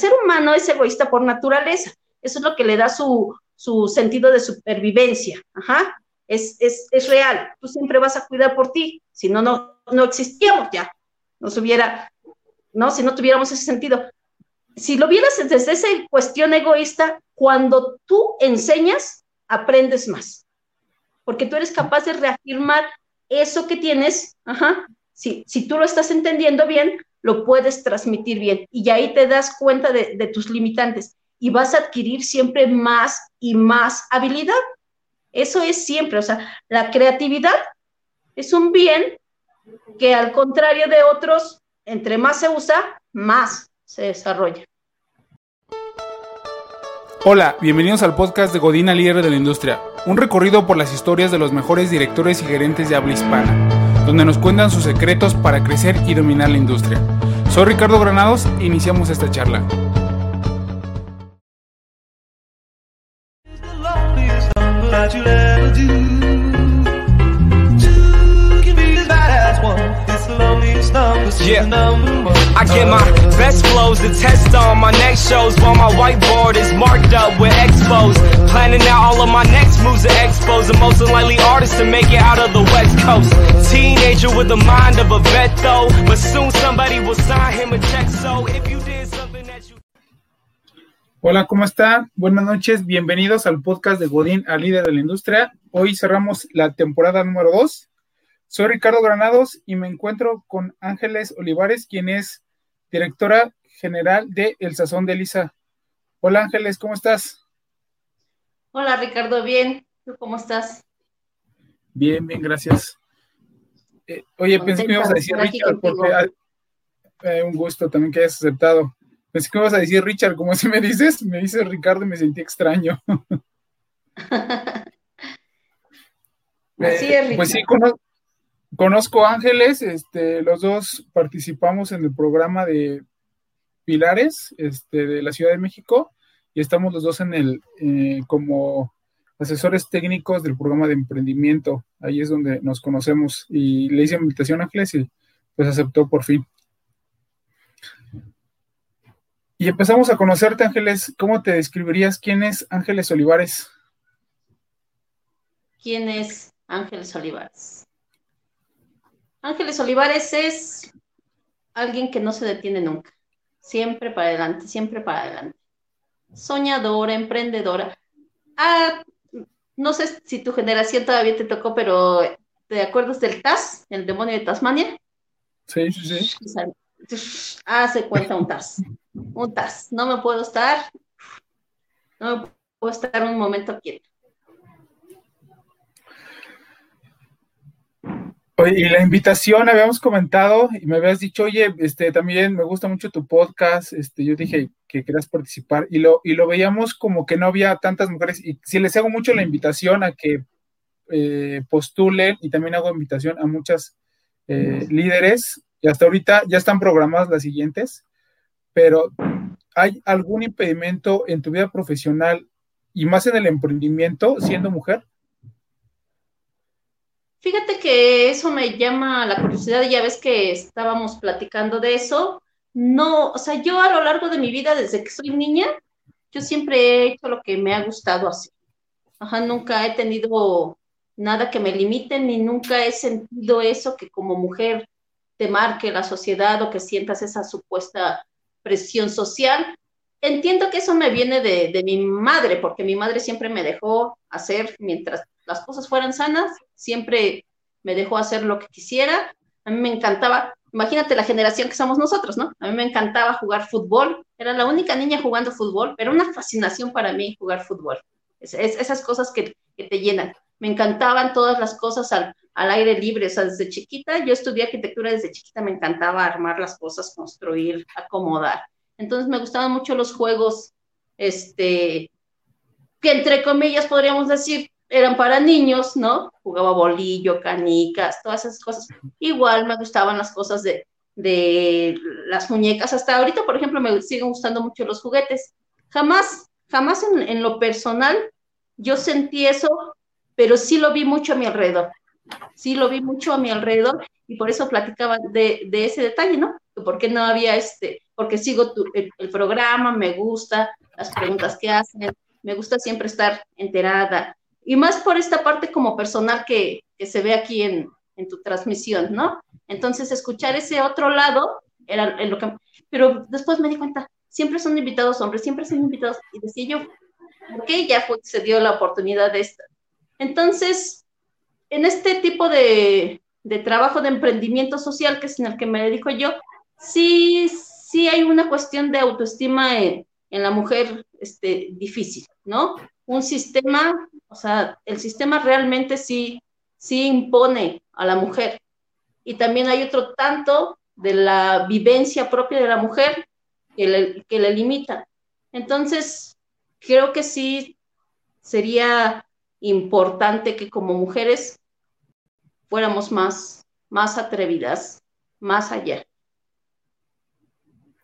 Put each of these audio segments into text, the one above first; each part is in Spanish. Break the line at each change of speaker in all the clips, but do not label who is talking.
ser humano es egoísta por naturaleza. Eso es lo que le da su, su sentido de supervivencia. Ajá. Es, es, es, real. Tú siempre vas a cuidar por ti. Si no, no, no existíamos ya. Nos hubiera, ¿no? Si no tuviéramos ese sentido. Si lo vieras desde esa cuestión egoísta, cuando tú enseñas, aprendes más. Porque tú eres capaz de reafirmar eso que tienes, ajá, si, si tú lo estás entendiendo bien, lo puedes transmitir bien y ahí te das cuenta de, de tus limitantes y vas a adquirir siempre más y más habilidad. Eso es siempre, o sea, la creatividad es un bien que al contrario de otros, entre más se usa, más se desarrolla.
Hola, bienvenidos al podcast de Godina Líder de la Industria, un recorrido por las historias de los mejores directores y gerentes de habla hispana, donde nos cuentan sus secretos para crecer y dominar la industria. Soy Ricardo Granados e iniciamos esta charla. I get my best flows to test on my next shows while my whiteboard is marked up with expos. Planning out all of my next moves the most unlikely to make it out of the West Coast. Teenager with the mind of a vet though, but soon somebody will sign him a check. So if you did something that you Hola, ¿cómo está? Buenas noches, bienvenidos al podcast de Godín al líder de la industria. Hoy cerramos la temporada número 2 Soy Ricardo Granados y me encuentro con Ángeles Olivares, quien es directora general de El Sazón de Elisa. Hola Ángeles, ¿cómo estás?
Hola Ricardo, bien. ¿Tú cómo estás?
Bien, bien, gracias. Eh, oye, pensé que me ibas a decir Richard, porque eh, un gusto también que hayas aceptado. Pensé que me ibas a decir Richard, como si me dices, me dices Ricardo y me sentí extraño.
Así es, Richard.
Pues sí, conozco Conozco Ángeles, este, los dos participamos en el programa de Pilares este, de la Ciudad de México y estamos los dos en el eh, como asesores técnicos del programa de emprendimiento. Ahí es donde nos conocemos y le hice invitación a Ángeles y pues aceptó por fin. Y empezamos a conocerte, Ángeles. ¿Cómo te describirías? ¿Quién es Ángeles Olivares?
¿Quién es Ángeles Olivares? Ángeles Olivares es alguien que no se detiene nunca, siempre para adelante, siempre para adelante. Soñadora, emprendedora. Ah, no sé si tu generación todavía te tocó, pero ¿te acuerdas del TAS, el demonio de Tasmania?
Sí, sí, sí.
Hace cuenta un TAS, un TAS. No me puedo estar, no me puedo estar un momento quieto.
Y la invitación habíamos comentado y me habías dicho, oye, este también me gusta mucho tu podcast, este, yo dije que querías participar y lo, y lo veíamos como que no había tantas mujeres y si les hago mucho la invitación a que eh, postulen y también hago invitación a muchas eh, líderes y hasta ahorita ya están programadas las siguientes, pero ¿hay algún impedimento en tu vida profesional y más en el emprendimiento siendo mujer?
Fíjate que eso me llama la curiosidad, ya ves que estábamos platicando de eso. No, o sea, yo a lo largo de mi vida, desde que soy niña, yo siempre he hecho lo que me ha gustado así. Ajá, nunca he tenido nada que me limite, ni nunca he sentido eso que como mujer te marque la sociedad o que sientas esa supuesta presión social. Entiendo que eso me viene de, de mi madre, porque mi madre siempre me dejó hacer mientras las cosas fueran sanas, siempre me dejó hacer lo que quisiera. A mí me encantaba, imagínate la generación que somos nosotros, ¿no? A mí me encantaba jugar fútbol, era la única niña jugando fútbol, pero una fascinación para mí jugar fútbol. Es, esas cosas que, que, te llenan. Me encantaban todas las cosas al, al aire libre, o sea, desde chiquita, yo estudié arquitectura desde chiquita, me encantaba armar las cosas, construir, acomodar. Entonces me gustaban mucho los juegos, este, que entre comillas podríamos decir, eran para niños, ¿no? Jugaba bolillo, canicas, todas esas cosas. Igual me gustaban las cosas de, de las muñecas. Hasta ahorita, por ejemplo, me siguen gustando mucho los juguetes. Jamás, jamás en, en lo personal yo sentí eso, pero sí lo vi mucho a mi alrededor. Sí lo vi mucho a mi alrededor y por eso platicaba de, de ese detalle, ¿no? ¿Por qué no había este, porque sigo el, programa, me gusta las preguntas que hacen, me gusta siempre estar enterada. Y más por esta parte como personal que, que se ve aquí en, en, tu transmisión, ¿no? Entonces, escuchar ese otro lado era lo que... Pero después me di cuenta, siempre son invitados hombres, siempre son invitados, y decía yo, ¿por qué ya fue, se dio la oportunidad de esta? Entonces, en este tipo de, de trabajo de emprendimiento social, que es en el que me dedico yo, sí, sí hay una cuestión de autoestima en, en la mujer este, difícil, ¿no? Un sistema, o sea, el sistema realmente sí, sí impone a la mujer. Y también hay otro tanto de la vivencia propia de la mujer que le, que le limita. Entonces, creo que sí sería importante que como mujeres fuéramos más, más atrevidas, más allá.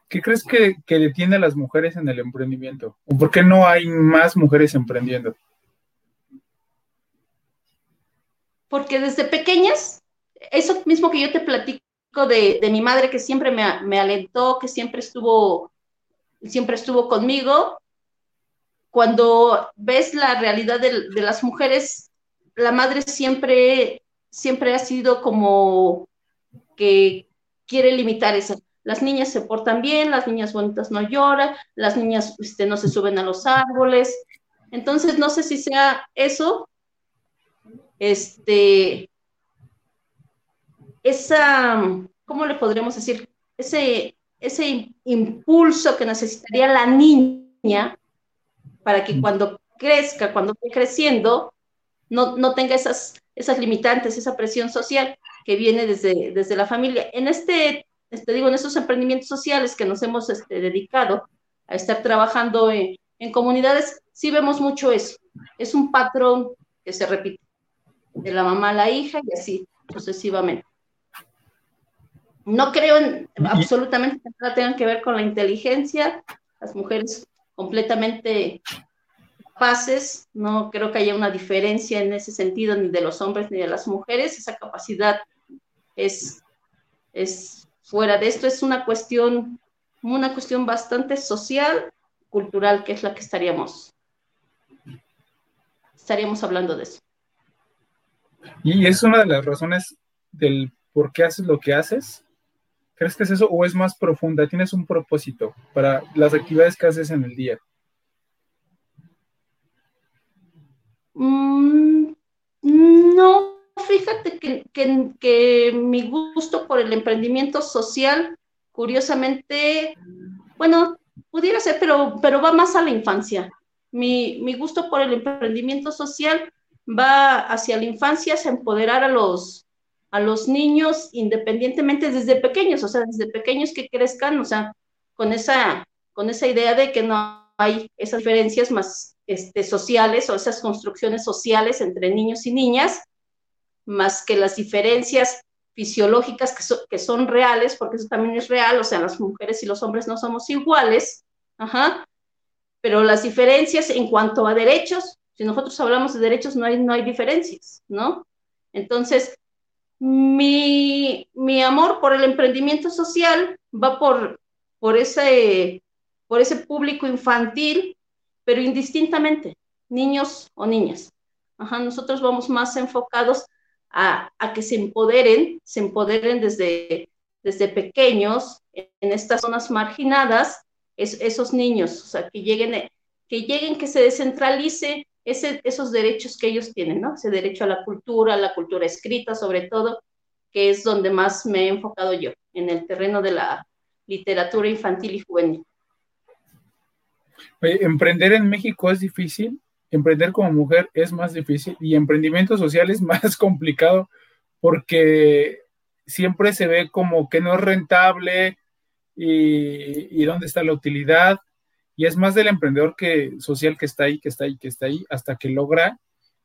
¿Qué crees que, detiene a las mujeres en el emprendimiento? ¿O por qué no hay más mujeres emprendiendo?
Porque desde pequeñas, eso mismo que yo te platico de, mi madre que siempre me, me, alentó, que siempre estuvo, siempre estuvo conmigo, cuando ves la realidad de, de las mujeres, la madre siempre, siempre ha sido como que quiere limitar esa las niñas se portan bien, las niñas bonitas no lloran, las niñas este, no se suben a los árboles. Entonces, no sé si sea eso, este, esa, ¿cómo le podríamos decir? Ese, ese impulso que necesitaría la niña para que cuando crezca, cuando esté creciendo, no, no tenga esas, esas limitantes, esa presión social que viene desde, desde la familia. En este este, digo, en esos emprendimientos sociales que nos hemos este, dedicado a estar trabajando en, comunidades, sí vemos mucho eso. Es un patrón que se repite de la mamá a la hija y así sucesivamente. No creo en, absolutamente que nada tengan que ver con la inteligencia, las mujeres completamente capaces, no creo que haya una diferencia en ese sentido ni de los hombres ni de las mujeres, esa capacidad es, es fuera de esto es una cuestión, una cuestión bastante social, cultural, que es la que estaríamos, estaríamos hablando de eso.
Y es una de las razones del por qué haces lo que haces. ¿Crees que es eso o es más profunda? ¿Tienes un propósito para las actividades que haces en el día?
Mm, no, fíjate que, mi gusto por el emprendimiento social, curiosamente, bueno, pudiera ser, pero, pero va más a la infancia. Mi, gusto por el emprendimiento social va hacia la infancia, hacia empoderar a los, a los niños independientemente desde pequeños, o sea, desde pequeños que crezcan, o sea, con esa, con esa idea de que no hay esas diferencias más este, sociales o esas construcciones sociales entre niños y niñas, más que las diferencias fisiológicas que, son reales, porque eso también es real, o sea, las mujeres y los hombres no somos iguales, ajá, pero las diferencias en cuanto a derechos, si nosotros hablamos de derechos, no hay, no hay diferencias, ¿no? Entonces, mi, mi amor por el emprendimiento social va por, por, ese, por ese público infantil, pero indistintamente, niños o niñas. Ajá, nosotros vamos más enfocados a, que se empoderen, se empoderen desde, desde pequeños en estas zonas marginadas, esos niños, o sea, que lleguen, que lleguen, que se descentralice esos derechos que ellos tienen, ¿no? Ese derecho a la cultura, a la cultura escrita, sobre todo, que es donde más me he enfocado yo, en el terreno de la literatura infantil y juvenil.
emprender en México es difícil emprender como mujer es más difícil y emprendimiento social es más complicado porque siempre se ve como que no es rentable y, dónde está la utilidad. Y es más del emprendedor que social que está ahí, que está ahí, que está ahí, hasta que logra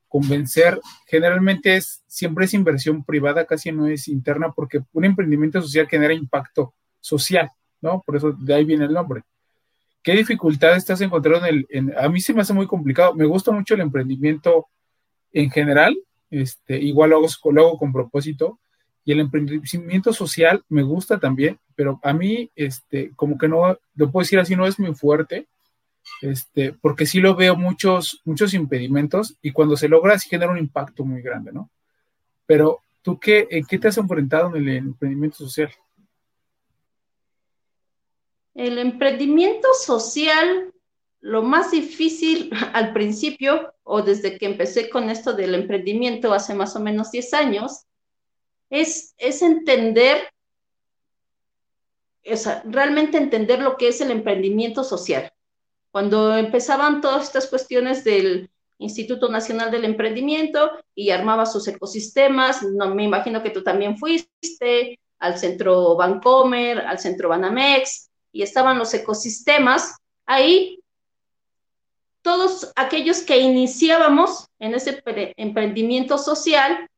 convencer. Generalmente es, siempre es inversión privada, casi no es interna, porque un emprendimiento social genera impacto social, ¿no? Por eso de ahí viene el nombre. ¿Qué dificultades estás encontrando en el... a mí se me hace muy complicado. Me gusta mucho el emprendimiento en general, este, igual lo hago, con propósito, y el emprendimiento social me gusta también, pero a mí, este, como que no, lo puedo decir así, no es muy fuerte, este, porque sí lo veo muchos, muchos impedimentos y cuando se logra sí genera un impacto muy grande, ¿no? Pero tú qué, ¿en qué te has enfrentado en el emprendimiento social?
El emprendimiento social, lo más difícil al principio, o desde que empecé con esto del emprendimiento hace más o menos 10 años, es, es entender, sea, realmente entender lo que es el emprendimiento social. Cuando empezaban todas estas cuestiones del Instituto Nacional del Emprendimiento y armaba sus ecosistemas, no me imagino que tú también fuiste al centro Bancomer, al centro Banamex, y estaban los ecosistemas, ahí todos aquellos que iniciábamos en ese emprendimiento social,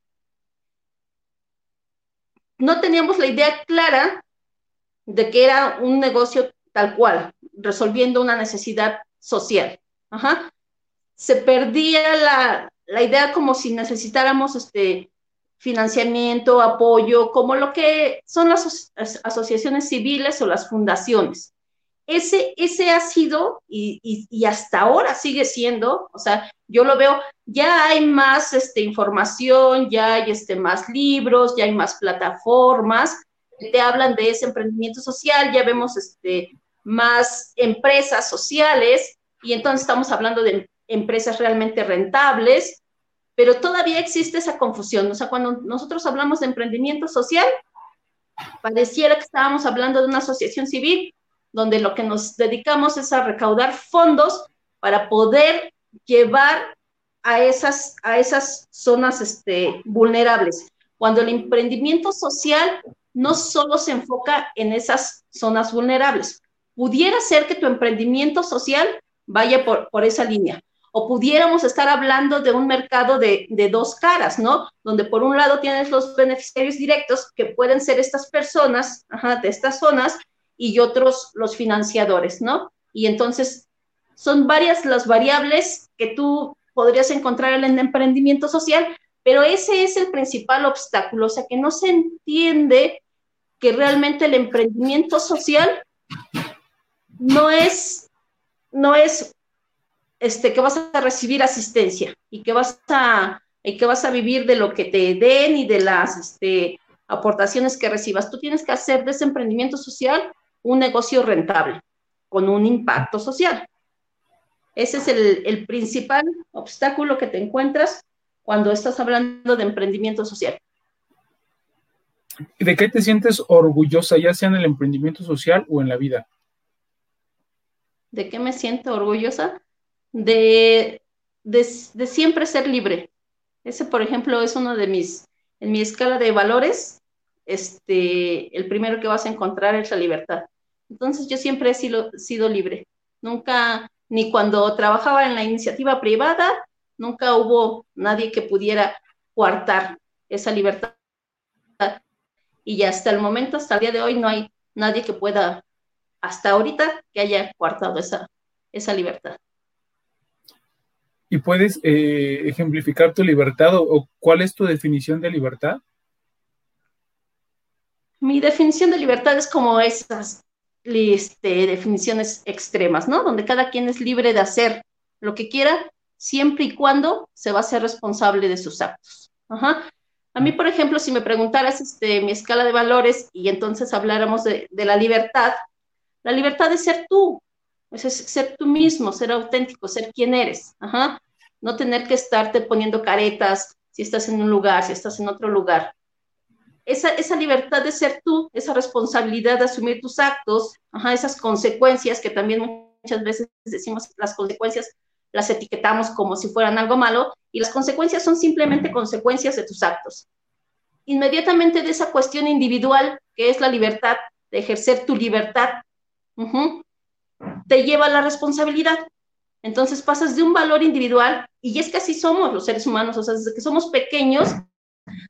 no teníamos la idea clara de que era un negocio tal cual, resolviendo una necesidad social. Se perdía la, la, idea como si necesitáramos este financiamiento, apoyo, como lo que son las asociaciones civiles o las fundaciones. Ese, ese ha sido y, y, hasta ahora sigue siendo, o sea, yo lo veo, ya hay más este, información, ya hay este, más libros, ya hay más plataformas te hablan de ese emprendimiento social, ya vemos este, más empresas sociales y entonces estamos hablando de empresas realmente rentables, pero todavía existe esa confusión. O sea, cuando nosotros hablamos de emprendimiento social, pareciera que estábamos hablando de una asociación civil, donde lo que nos dedicamos es a recaudar fondos para poder llevar a esas, a esas zonas este, vulnerables. Cuando el emprendimiento social no solo se enfoca en esas zonas vulnerables, pudiera ser que tu emprendimiento social vaya por, por esa línea. O pudiéramos estar hablando de un mercado de, de, dos caras, ¿no? Donde por un lado tienes los beneficiarios directos, que pueden ser estas personas de estas zonas, y otros los financiadores, ¿no? Y entonces son varias las variables que tú podrías encontrar en el emprendimiento social, pero ese es el principal obstáculo, o sea, que no se entiende que realmente el emprendimiento social no es, no es este, que vas a recibir asistencia y que vas a, y vas a vivir de lo que te den y de las este, aportaciones que recibas. Tú tienes que hacer de ese emprendimiento social un negocio rentable, con un impacto social. Ese es el principal obstáculo que te encuentras cuando estás hablando de emprendimiento social.
¿De qué te sientes orgullosa, ya sea en el emprendimiento social o en la vida?
¿De qué me siento orgullosa? De, de, siempre ser libre. Ese, por ejemplo, es uno de mis, en mi escala de valores, este, el primero que vas a encontrar es la libertad. Entonces yo siempre he sido, sido libre. Nunca, ni cuando trabajaba en la iniciativa privada, nunca hubo nadie que pudiera coartar esa libertad. Y hasta el momento, hasta el día de hoy, no hay nadie que pueda hasta ahorita que haya coartado esa, esa libertad.
¿Y puedes eh, ejemplificar tu libertad o, cuál es tu definición de libertad?
Mi definición de libertad es como esas este, definiciones extremas, ¿no? Donde cada quien es libre de hacer lo que quiera, siempre y cuando se va a ser responsable de sus actos. Ajá. A mí, por ejemplo, si me preguntaras este, mi escala de valores y entonces habláramos de, de la libertad, la libertad es ser tú, es ser tú mismo, ser auténtico, ser quien eres. Ajá. No tener que estarte poniendo caretas si estás en un lugar, si estás en otro lugar. Esa, esa libertad de ser tú, esa responsabilidad de asumir tus actos, ajá, esas consecuencias que también muchas veces decimos las consecuencias las etiquetamos como si fueran algo malo y las consecuencias son simplemente consecuencias de tus actos. Inmediatamente de esa cuestión individual que es la libertad, de ejercer tu libertad, te lleva a la responsabilidad. Entonces pasas de un valor individual, y es que así somos los seres humanos, o sea, desde que somos pequeños,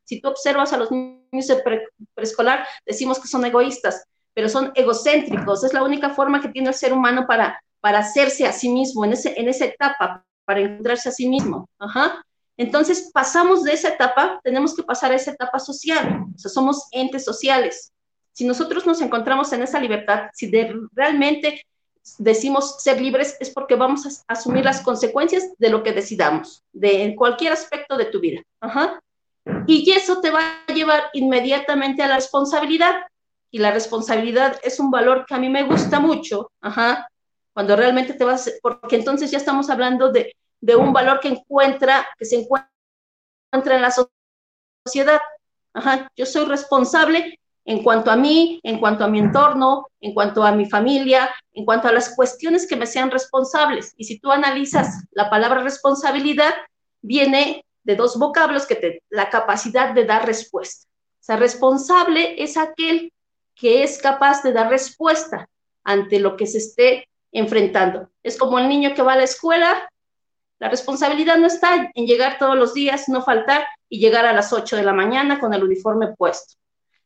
si tú observas a los niños de preescolar, decimos que son egoístas, pero son egocéntricos, es la única forma que tiene el ser humano para, para hacerse a sí mismo, en, ese, en esa etapa, para encontrarse a sí mismo. Ajá. Entonces pasamos de esa etapa, tenemos que pasar a esa etapa social, o sea, somos entes sociales. Si nosotros nos encontramos en esa libertad, si realmente decimos ser libres, es porque vamos a asumir las consecuencias de lo que decidamos, de cualquier aspecto de tu vida. Y eso te va a llevar inmediatamente a la responsabilidad. Y la responsabilidad es un valor que a mí me gusta mucho, cuando realmente te vas, porque entonces ya estamos hablando de, de un valor que encuentra, que se encuentra en la sociedad. Ajá, yo soy responsable en cuanto a mí, en cuanto a mi entorno, en cuanto a mi familia, en cuanto a las cuestiones que me sean responsables. Y si tú analizas la palabra responsabilidad, viene de dos vocablos que la capacidad de dar respuesta. O sea, responsable es aquel que es capaz de dar respuesta ante lo que se esté enfrentando. Es como el niño que va a la escuela, la responsabilidad no está en llegar todos los días, no faltar y llegar a las 8 de la mañana con el uniforme puesto.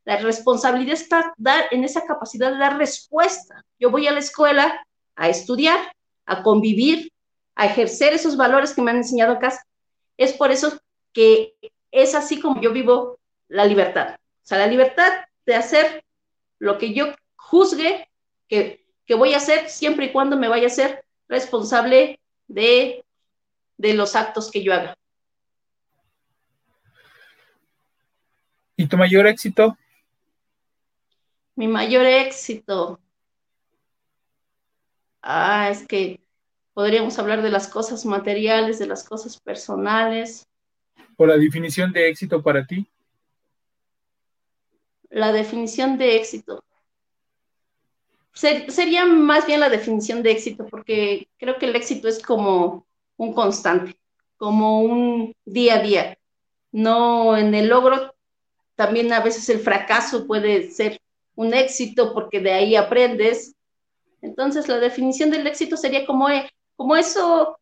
La responsabilidad está dar, en esa capacidad de dar respuesta. Yo voy a la escuela a estudiar, a convivir, a ejercer esos valores que me han enseñado acá. Es por eso que es así como yo vivo la libertad. O sea, la libertad de hacer lo que yo juzgue que, que voy a hacer siempre y cuando me vaya a ser responsable de, de los actos que yo haga.
¿Y tu mayor éxito?
Mi mayor éxito. Ah, es que podríamos hablar de las cosas materiales, de las cosas personales.
¿O la definición de éxito para ti?
La definición de éxito. Sería más bien la definición de éxito, porque creo que el éxito es como un constante, como un día a día. No en el logro, también a veces el fracaso puede ser un éxito porque de ahí aprendes. Entonces, la definición del éxito sería como, eh, como eso,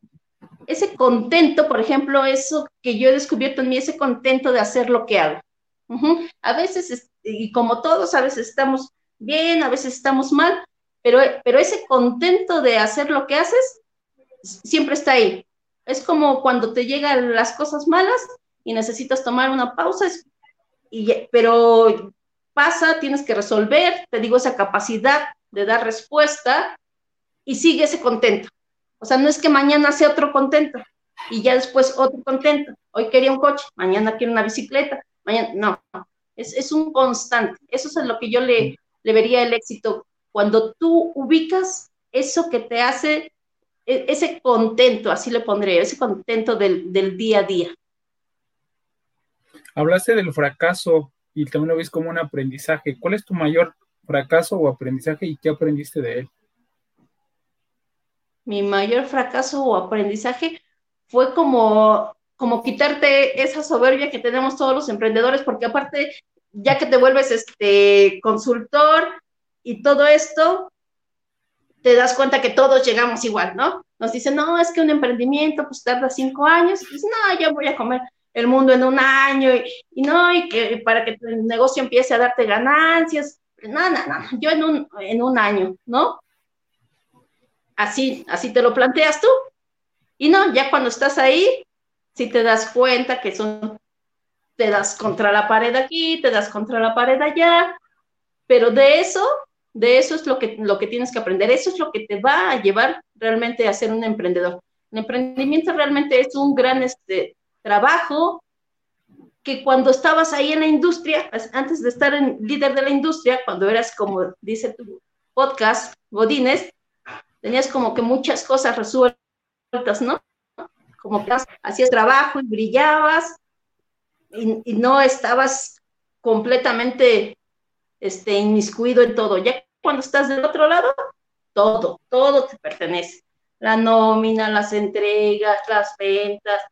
ese contento, por ejemplo, eso que yo he descubierto en mí, ese contento de hacer lo que hago. A veces, y como todos, a veces estamos bien, a veces estamos mal, pero, pero ese contento de hacer lo que haces siempre está ahí. Es como cuando te llegan las cosas malas y necesitas tomar una pausa, y, pero pasa, tienes que resolver, te digo, esa capacidad de dar respuesta y sigue ese contento. O sea, no es que mañana sea otro contento y ya después otro contento. Hoy quería un coche, mañana quiero una bicicleta, mañana, no, es, un constante. Eso es lo que yo le, le vería el éxito. Cuando tú ubicas eso que te hace e, ese contento, así le pondré, ese contento del, del día a día.
Hablaste del fracaso y también lo ves como un aprendizaje. ¿Cuál es tu mayor fracaso o aprendizaje y qué aprendiste de él?
Mi mayor fracaso o aprendizaje fue como, como quitarte esa soberbia que tenemos todos los emprendedores, porque aparte, ya que te vuelves este consultor y todo esto, te das cuenta que todos llegamos igual, ¿no? Nos dicen, no, es que un emprendimiento pues tarda cinco años, dices, no, yo voy a comer el mundo en un año y, no, y que para que tu negocio empiece a darte ganancias. No, no, no, yo en un, en un año, ¿no? Así, así te lo planteas tú. Y no, ya cuando estás ahí, si te das cuenta que son, te das contra la pared aquí, te das contra la pared allá, pero de eso, de eso es lo que, lo que tienes que aprender, eso es lo que te va a llevar realmente a ser un emprendedor. El emprendimiento realmente es un gran, este, trabajo que cuando estabas ahí en la industria, antes de estar en líder de la industria, cuando eras como dice tu podcast, Godines, tenías como que muchas cosas resueltas, ¿no? Como que hacías trabajo y brillabas y, no estabas completamente este, inmiscuido en todo. Ya cuando estás del otro lado, todo, todo te pertenece. La nómina, las entregas, las ventas,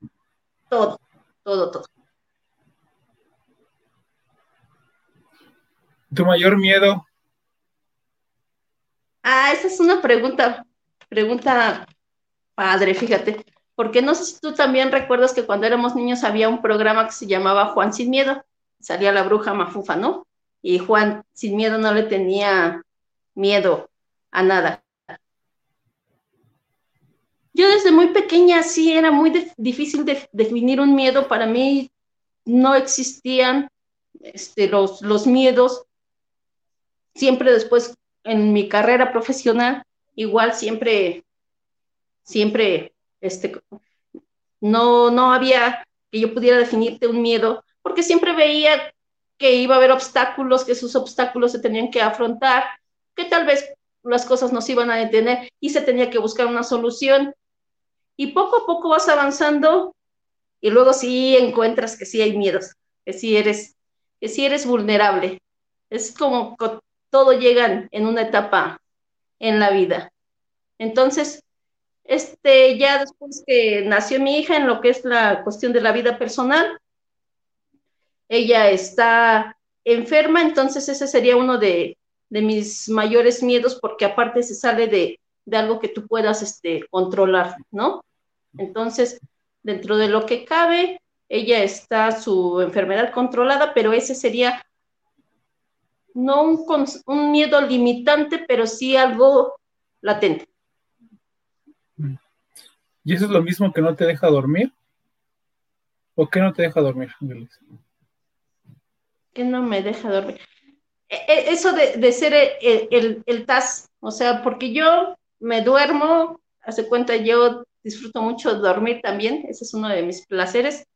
todo, todo, todo.
¿Tu mayor miedo?
Ah, esa es una pregunta, pregunta padre, fíjate, porque no sé si tú también recuerdas que cuando éramos niños había un programa que se llamaba Juan sin miedo, salía la bruja mafufa, ¿no? Y Juan sin miedo no le tenía miedo a nada. Yo desde muy pequeña sí era muy difícil de definir un miedo. Para mí no existían este, los, los miedos. siempre después en mi carrera profesional, igual siempre, siempre, este, no, no había que yo pudiera definirte un miedo, porque siempre veía que iba a haber obstáculos, que esos obstáculos se tenían que afrontar, que tal vez las cosas nos iban a detener y se tenía que buscar una solución. Y poco a poco vas avanzando y luego sí encuentras que sí hay miedos, que sí eres, que sí eres vulnerable. Es como todo llega en una etapa en la vida. Entonces, este, ya después que nació mi hija en lo que es la cuestión de la vida personal, ella está enferma, entonces ese sería uno de, mis mayores miedos porque aparte se sale de, algo que tú puedas este, controlar, ¿no? Entonces, dentro de lo que cabe, ella está su enfermedad controlada, pero ese sería no un miedo limitante, pero sí algo latente.
¿Y eso es lo mismo que no te deja dormir? ¿O qué no te deja dormir, Ángeles?
Que no me deja dormir. E, e, eso de, ser el, el, TAS, o sea, porque yo me duermo, hace cuenta, yo disfruto mucho dormir también, ese es uno de mis placeres,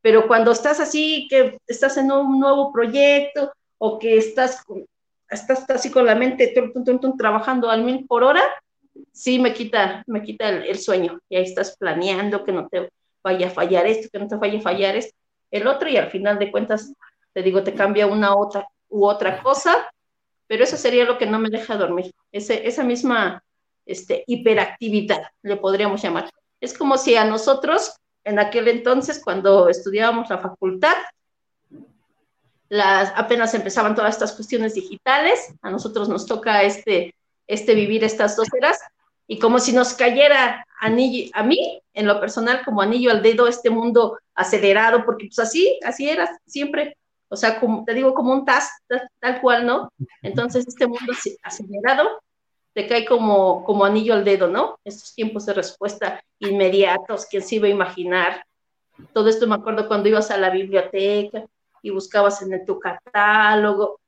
pero cuando estás así, que estás en un nuevo proyecto o que estás, estás así con la mente trabajando al mil por hora, sí me quita, me quita el, sueño. Y ahí estás planeando que no te vaya a fallar esto, que no te vaya a fallar esto, el otro, y al final de cuentas, te digo, te cambia una otra u otra cosa, pero eso sería lo que no me deja dormir, Ese, esa misma este, hiperactividad, le podríamos llamar. Es como si a nosotros, en aquel entonces, cuando estudiábamos la facultad, las, apenas empezaban todas estas cuestiones digitales, a nosotros nos toca este, este vivir estas dos eras, y como si nos cayera anillo, a mí, en lo personal, como anillo al dedo, este mundo acelerado, porque pues así, así era siempre, o sea, como te digo, como un tas, tal, cual, ¿no? Entonces, este mundo acelerado te cae como, como anillo al dedo, ¿no? Estos tiempos de respuesta inmediatos, ¿quién se iba a imaginar? Todo esto me acuerdo cuando ibas a la biblioteca y buscabas en tu catálogo,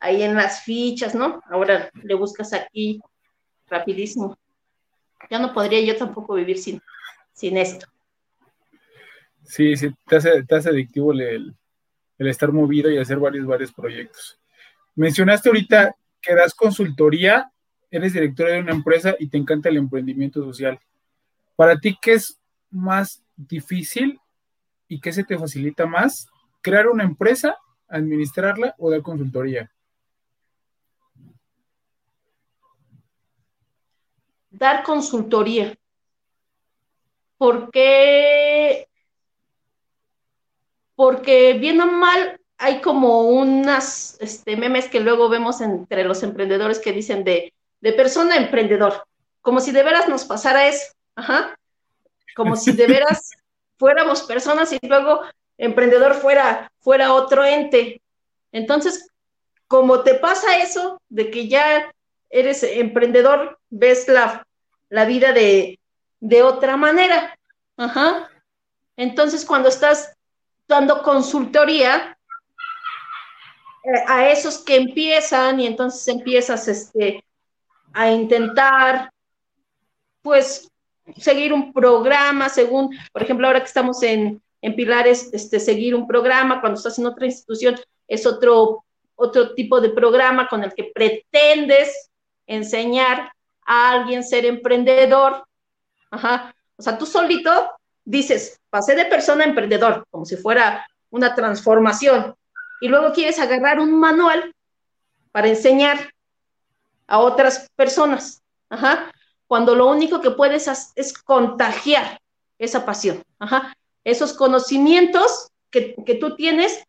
ahí en las fichas, ¿no? Ahora le buscas aquí rapidísimo. Ya no podría yo tampoco vivir sin, sin esto.
Sí, sí, te hace, te hace adictivo el, estar movido y hacer varios, varios proyectos. Mencionaste ahorita que das consultoría, eres directora de una empresa y te encanta el emprendimiento social. Para ti, ¿qué es más difícil y qué se te facilita más? ¿Crear una empresa, administrarla o dar consultoría?
Dar consultoría. Porque, porque bien o mal hay como unas este, memes que luego vemos entre los emprendedores que dicen de, de persona emprendedor, como si de veras nos pasara eso, Ajá. como si de veras fuéramos personas y luego emprendedor fuera, fuera otro ente. Entonces, como te pasa eso, de que ya eres emprendedor, ves la, la vida de, de otra manera. Ajá. Entonces, cuando estás dando consultoría eh, a esos que empiezan y entonces empiezas este, a intentar, pues, seguir un programa según, por ejemplo, ahora que estamos en, en Pilares, este, seguir un programa, cuando estás en otra institución, es otro, otro tipo de programa con el que pretendes enseñar a alguien ser emprendedor. Ajá. O sea, tú solito dices, pasé de persona a emprendedor, como si fuera una transformación. Y luego quieres agarrar un manual para enseñar a otras personas. Ajá. Cuando lo único que puedes es contagiar esa pasión. Ajá. Esos conocimientos que, que tú tienes,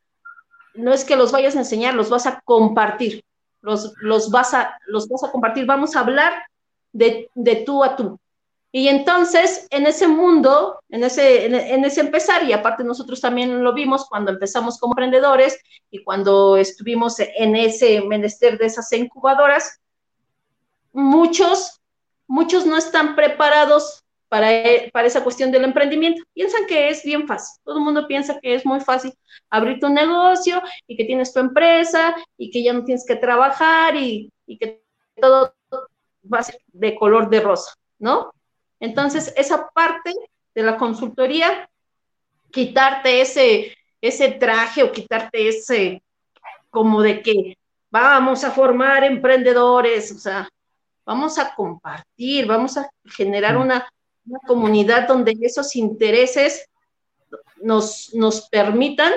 no es que los vayas a enseñar, los vas a compartir. Los, los, vas a, los vas a compartir. Vamos a hablar de, de tú a tú. Y entonces, en ese mundo, en ese, en, ese empezar, y aparte nosotros también lo vimos cuando empezamos como emprendedores y cuando estuvimos en ese menester de esas incubadoras, muchos, muchos no están preparados para, e, para esa cuestión del emprendimiento. Piensan que es bien fácil. Todo el mundo piensa que es muy fácil abrir tu negocio y que tienes tu empresa y que ya no tienes que trabajar y, y que todo va a ser de color de rosa, ¿no? Entonces, esa parte de la consultoría, quitarte ese, ese traje o quitarte ese como de que vamos a formar emprendedores, o sea, vamos a compartir, vamos a generar una, comunidad donde esos intereses nos, nos permitan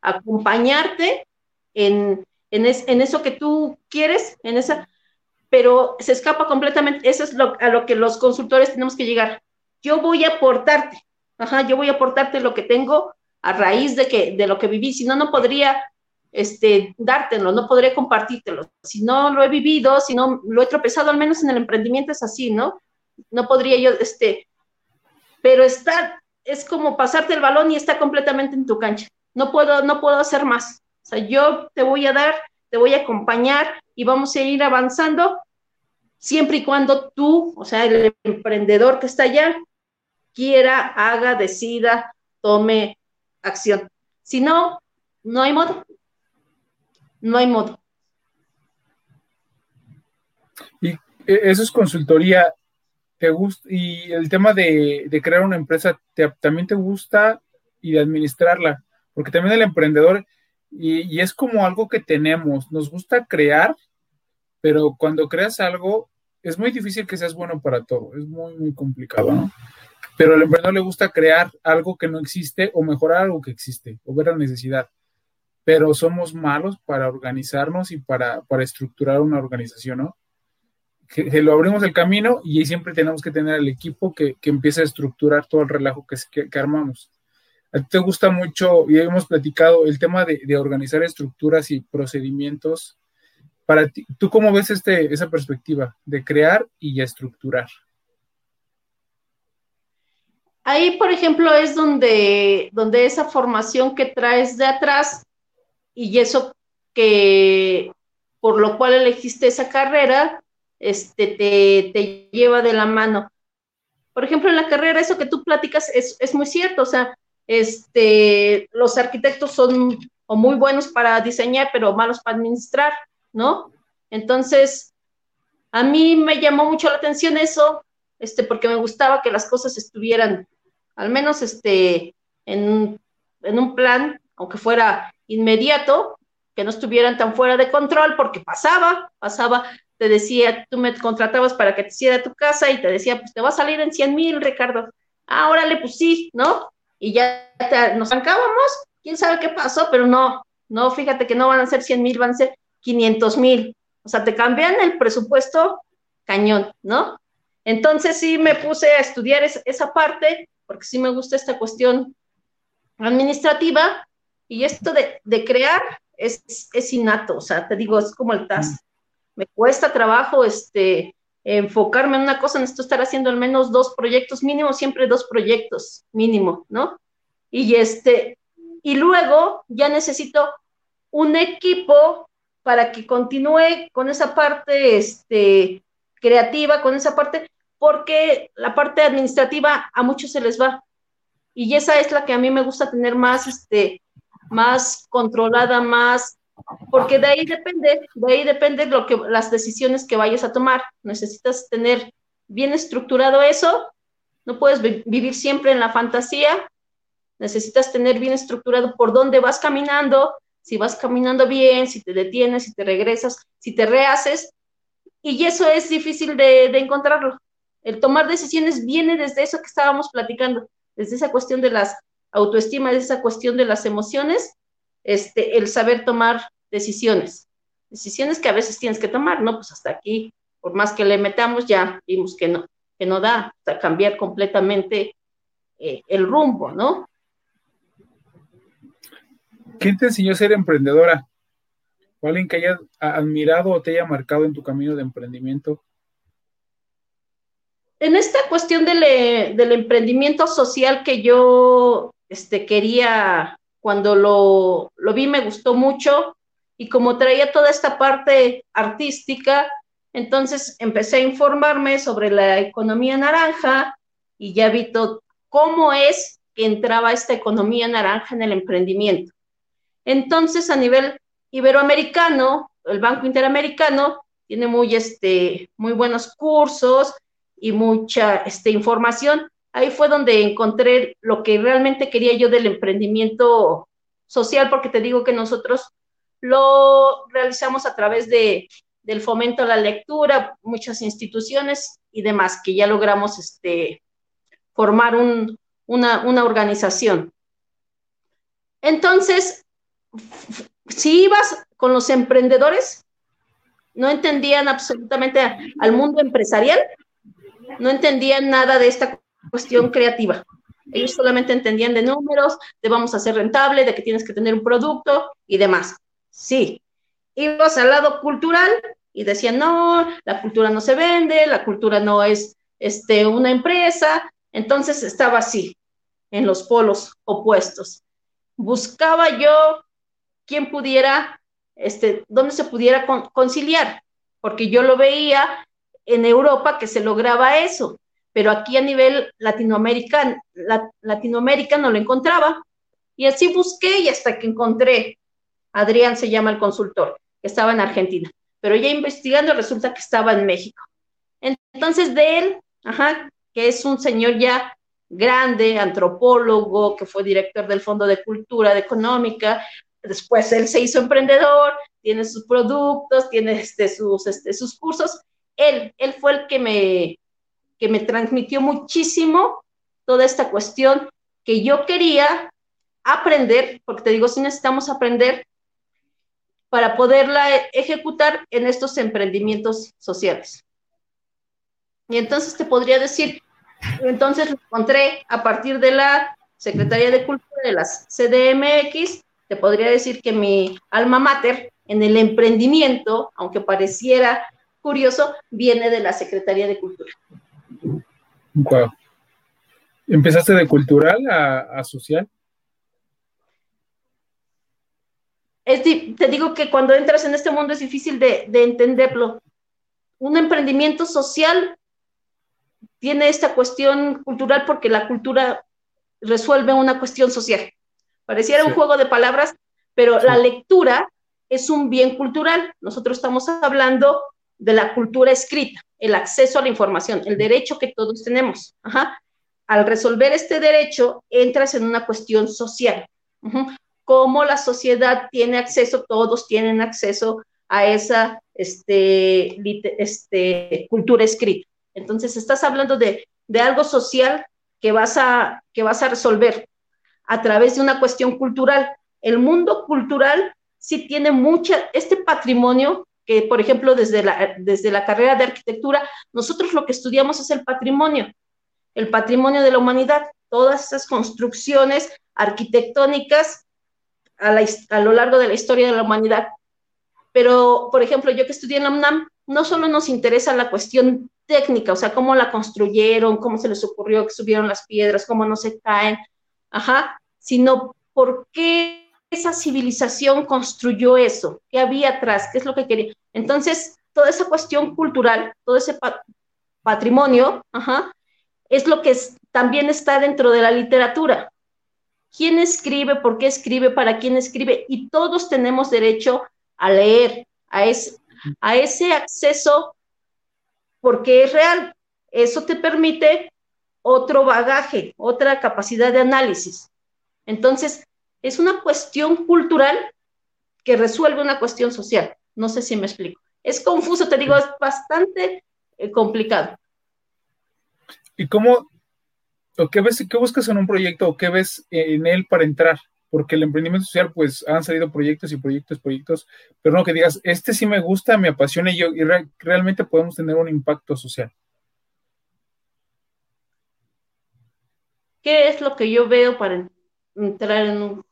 acompañarte en, en, eso que tú quieres, en esa, pero se escapa completamente, eso es a lo que los consultores tenemos que llegar. Yo voy a aportarte, ajá, yo voy a aportarte lo que tengo a raíz de, que, de lo que viví, si no, no podría este, dártelo, no podré compartírtelo. Si no lo he vivido, si no lo he tropezado, al menos en el emprendimiento es así, ¿no? No podría yo, este, pero está, es como pasarte el balón y está completamente en tu cancha. No puedo, no puedo hacer más. O sea, yo te voy a dar, te voy a acompañar y vamos a ir avanzando siempre y cuando tú, o sea, el emprendedor que está allá, quiera, haga, decida, tome acción. Si no, no hay modo no hay modo.
Y e, eso es consultoría. ¿Te gusta? Y el tema de, crear una empresa también te gusta y de administrarla, porque también el emprendedor, y, es como algo que tenemos, nos gusta crear, pero cuando creas algo, es muy difícil que seas bueno para todo, es muy, muy complicado, ¿no? Pero al emprendedor le gusta crear algo que no existe o mejorar algo que existe o ver la necesidad pero somos malos para organizarnos y para, estructurar una organización, ¿no? Que, lo abrimos el camino y ahí siempre tenemos que tener el equipo que, empiece a estructurar todo el relajo que, que, armamos. A ti te gusta mucho, y hemos platicado, el tema de, organizar estructuras y procedimientos. Para ti, ¿tú cómo ves este, esa perspectiva de crear y estructurar?
Ahí, por ejemplo, es donde, donde esa formación que traes de atrás y eso que por lo cual elegiste esa carrera, este, te, lleva de la mano. Por ejemplo, en la carrera, eso que tú platicas es, es muy cierto, o sea, este, los arquitectos son o muy buenos para diseñar, pero malos para administrar, ¿no? Entonces, a mí me llamó mucho la atención eso, este, porque me gustaba que las cosas estuvieran, al menos, este, en, en un plan, aunque fuera inmediato, que no estuvieran tan fuera de control, porque pasaba, pasaba, te decía, tú me contratabas para que te hiciera tu casa y te decía, pues te va a salir en 100 mil, Ricardo. Ah, órale, pues sí, ¿no? Y ya nos arrancábamos, quién sabe qué pasó, pero no, no, fíjate que no van a ser 100 mil, van a ser 500 mil. O sea, te cambian el presupuesto cañón, ¿no? Entonces sí me puse a estudiar esa parte, porque sí me gusta esta cuestión administrativa, y esto de, crear es, es, innato, o sea, te digo, es como el TAS. Me cuesta trabajo este, enfocarme en una cosa, necesito estar haciendo al menos dos proyectos, mínimo, siempre dos proyectos, mínimo, ¿no? Y este, y luego ya necesito un equipo para que continúe con esa parte este, creativa, con esa parte, porque la parte administrativa a muchos se les va. Y esa es la que a mí me gusta tener más, este, más controlada, más, porque de ahí depende, de ahí depende lo que, las decisiones que vayas a tomar. Necesitas tener bien estructurado eso, no puedes vivir siempre en la fantasía, necesitas tener bien estructurado por dónde vas caminando, si vas caminando bien, si te detienes, si te regresas, si te rehaces, y eso es difícil de, de encontrarlo. El tomar decisiones viene desde eso que estábamos platicando, desde esa cuestión de las autoestima es esa cuestión de las emociones, este, el saber tomar decisiones. Decisiones que a veces tienes que tomar, ¿no? Pues hasta aquí, por más que le metamos, ya vimos que no, que no da, cambiar completamente eh, el rumbo, ¿no?
¿Quién te enseñó a ser emprendedora? ¿O alguien que haya admirado o te haya marcado en tu camino de emprendimiento?
En esta cuestión del, eh, del emprendimiento social que yo este, quería, cuando lo, vi me gustó mucho y como traía toda esta parte artística, Entonces empecé a informarme sobre la economía naranja y ya vi todo, cómo es que entraba esta economía naranja en el emprendimiento. Entonces, a nivel iberoamericano, el Banco Interamericano tiene muy, este, muy buenos cursos y mucha este, información. Ahí fue donde encontré lo que realmente quería yo del emprendimiento social, porque te digo que nosotros lo realizamos a través de, del fomento a la lectura, muchas instituciones y demás, que ya logramos este, formar un, una, una organización. Entonces, si ibas con los emprendedores, no entendían absolutamente al mundo empresarial, no entendían nada de esta cuestión creativa. Ellos solamente entendían de números, de vamos a ser rentable, de que tienes que tener un producto y demás. Sí. Ibas al lado cultural y decían, no, la cultura no se vende, la cultura no es este, una empresa. Entonces estaba así, en los polos opuestos. Buscaba yo quien pudiera, este, donde se pudiera conciliar, porque yo lo veía en Europa que se lograba eso, pero aquí a nivel latinoamericano, Latinoamérica no lo encontraba. Y así busqué y hasta que encontré, Adrián se llama el consultor, que estaba en Argentina, pero ya investigando resulta que estaba en México. Entonces de él, que es un señor ya grande, antropólogo, que fue director del Fondo de Cultura de Económica, después él se hizo emprendedor, tiene sus productos, tiene este, sus, este, sus cursos. Él, él fue el que me, que me transmitió muchísimo toda esta cuestión que yo quería aprender, porque te digo, si necesitamos aprender para poderla ejecutar en estos emprendimientos sociales. Y entonces te podría decir, entonces lo encontré a partir de la Secretaría de Cultura de las CDMX, te podría decir que mi alma mater en el emprendimiento, aunque pareciera curioso, viene de la Secretaría de Cultura.
Wow. ¿Empezaste de cultural a, social?
te digo que cuando entras en este mundo es difícil de, de entenderlo. Un emprendimiento social tiene esta cuestión cultural porque la cultura resuelve una cuestión social. Pareciera un juego de palabras, pero la lectura es un bien cultural. Nosotros estamos hablando de la cultura escrita, el acceso a la información, el derecho que todos tenemos. Al resolver este derecho, entras en una cuestión social. Cómo la sociedad tiene acceso, todos tienen acceso a esa este, este, cultura escrita. Entonces, estás hablando de, de algo social que vas, a, que vas a resolver a través de una cuestión cultural. El mundo cultural sí tiene mucha, este patrimonio que, por ejemplo, desde la, desde la carrera de arquitectura, nosotros lo que estudiamos es el patrimonio, el patrimonio de la humanidad, todas esas construcciones arquitectónicas a, a lo largo de la historia de la humanidad. Pero, por ejemplo, yo que estudié en la UNAM, no solo nos interesa la cuestión técnica, o sea, cómo la construyeron, cómo se les ocurrió que subieron las piedras, cómo no se caen, ajá, sino por qué esa civilización construyó eso, qué había atrás, qué es lo que quería. Entonces, toda esa cuestión cultural, todo ese patrimonio, ajá, es lo que también está dentro de la literatura. ¿Quién escribe? ¿Por qué escribe? ¿Para quién escribe? Y todos tenemos derecho a leer, a, a ese acceso, porque es real. Eso te permite otro bagaje, otra capacidad de análisis. Entonces, es una cuestión cultural que resuelve una cuestión social. No sé si me explico. Es confuso, te digo, es bastante eh, complicado.
¿Y cómo, o qué ves, qué buscas en un proyecto o qué ves en él para entrar? Porque el emprendimiento social, pues han salido proyectos y proyectos, proyectos, pero no que digas, este sí me gusta, me apasiona y yo, y realmente podemos tener un impacto social.
¿Qué es lo que yo veo para entrar en un...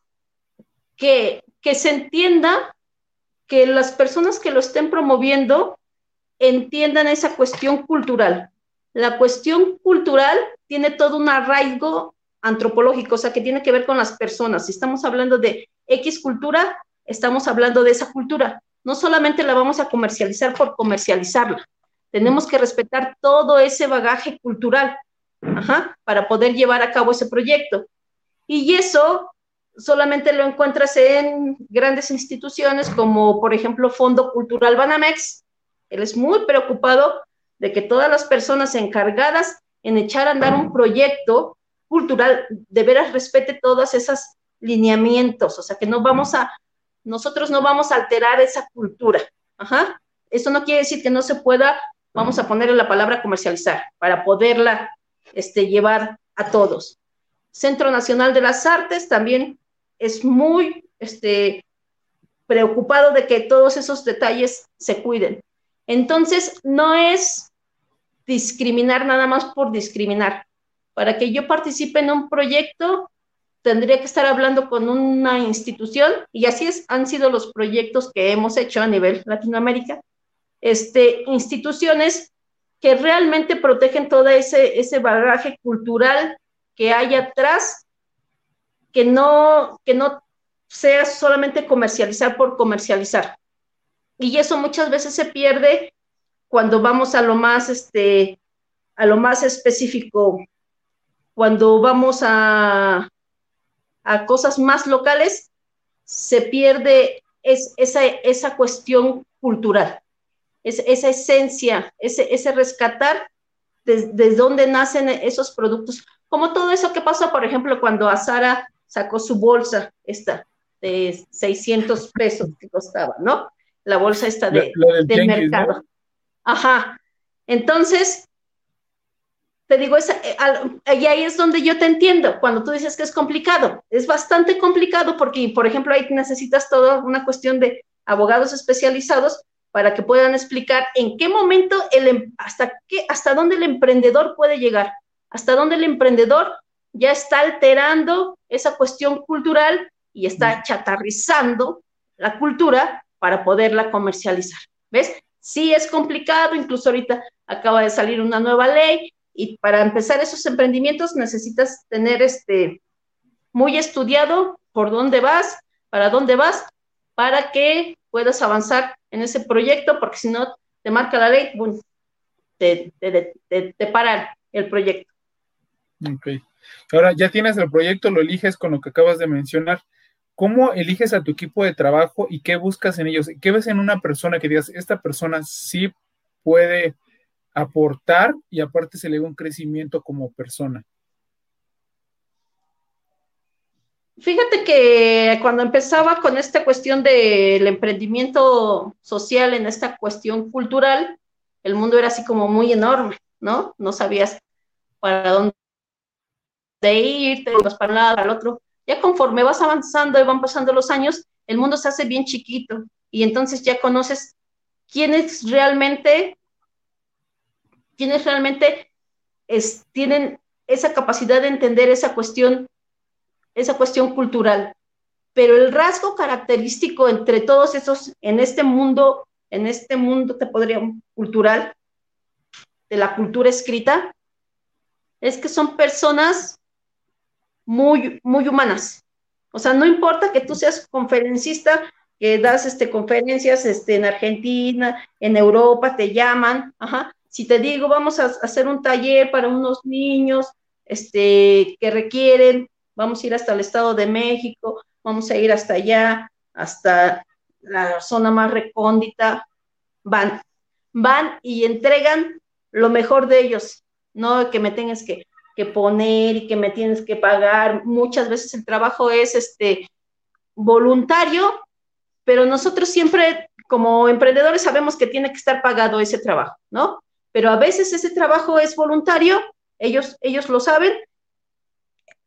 Que, se entienda que las personas que lo estén promoviendo entiendan esa cuestión cultural. La cuestión cultural tiene todo un arraigo antropológico, o sea, que tiene que ver con las personas. Si estamos hablando de X cultura, estamos hablando de esa cultura. No solamente la vamos a comercializar por comercializarla, Tenemos que respetar todo ese bagaje cultural para poder llevar a cabo ese proyecto. Y eso solamente lo encuentras en grandes instituciones como, por ejemplo, Fondo Cultural Banamex. Él es muy preocupado de que todas las personas encargadas en echar a andar un proyecto cultural de veras respete todos esos lineamientos, o sea, que no vamos a, nosotros no vamos a alterar esa cultura. Ajá. Eso no quiere decir que no se pueda, vamos a ponerle la palabra comercializar, para poderla este, llevar a todos. Centro Nacional de las Artes también es muy este, preocupado de que todos esos detalles se cuiden. Entonces, no es discriminar nada más por discriminar. Para que yo participe en un proyecto, tendría que estar hablando con una institución, y así es, han sido los proyectos que hemos hecho a nivel Latinoamérica, este, instituciones que realmente protegen todo ese, ese bagaje cultural que hay atrás, que no, que no sea solamente comercializar por comercializar. Y eso muchas veces se pierde cuando vamos a lo más, este, a lo más específico, cuando vamos a, a cosas más locales, se pierde es, esa, esa cuestión cultural esa esencia, ese, ese rescatar desde de dónde nacen esos productos. Como todo eso que pasó, por ejemplo, cuando Azara sacó su bolsa, esta de 600 pesos que costaba, ¿no? La bolsa esta de, del mercado. Ajá. Entonces, te digo, esa, eh, y ahí es donde yo te entiendo, cuando tú dices que es complicado. Es bastante complicado porque, por ejemplo, ahí necesitas toda una cuestión de abogados especializados para que puedan explicar en qué momento, el, em, hasta, qué, hasta dónde el emprendedor puede llegar, hasta dónde el emprendedor ya está alterando esa cuestión cultural y está chatarrizando la cultura para poderla comercializar. ¿Ves? Sí es complicado, incluso ahorita acaba de salir una nueva ley y para empezar esos emprendimientos necesitas tener este muy estudiado por dónde vas, para dónde vas, para que puedas avanzar en ese proyecto, porque si no te marca la ley, te, te, paran el proyecto.
Ok. Ahora ya tienes el proyecto, lo eliges con lo que acabas de mencionar. ¿Cómo eliges a tu equipo de trabajo y qué buscas en ellos? ¿Qué ves en una persona que digas, esta persona sí puede aportar y aparte se le da un crecimiento como persona?
Fíjate que cuando empezaba con esta cuestión del emprendimiento social en esta cuestión cultural, el mundo era así como muy enorme, ¿no? No sabías para dónde ir, te ibas para un lado, para el otro. Ya conforme vas avanzando y van pasando los años, el mundo se hace bien chiquito y entonces ya conoces quiénes realmente, quiénes realmente es, tienen esa capacidad de entender esa cuestión esa cuestión cultural. Pero el rasgo característico entre todos esos, en este mundo, en este mundo, te podría, cultural, de la cultura escrita, es que son personas muy, muy humanas. O sea, no importa que tú seas conferencista, que das este, conferencias este, en Argentina, en Europa, te llaman, ajá. Si te digo, vamos a hacer un taller para unos niños este, que requieren vamos a ir hasta el Estado de México, vamos a ir hasta allá, hasta la zona más recóndita, van, van y entregan lo mejor de ellos, no que me tengas que, poner y que me tienes que pagar. Muchas veces el trabajo es este voluntario, pero nosotros siempre como emprendedores sabemos que tiene que estar pagado ese trabajo, ¿no? Pero a veces ese trabajo es voluntario, ellos, ellos lo saben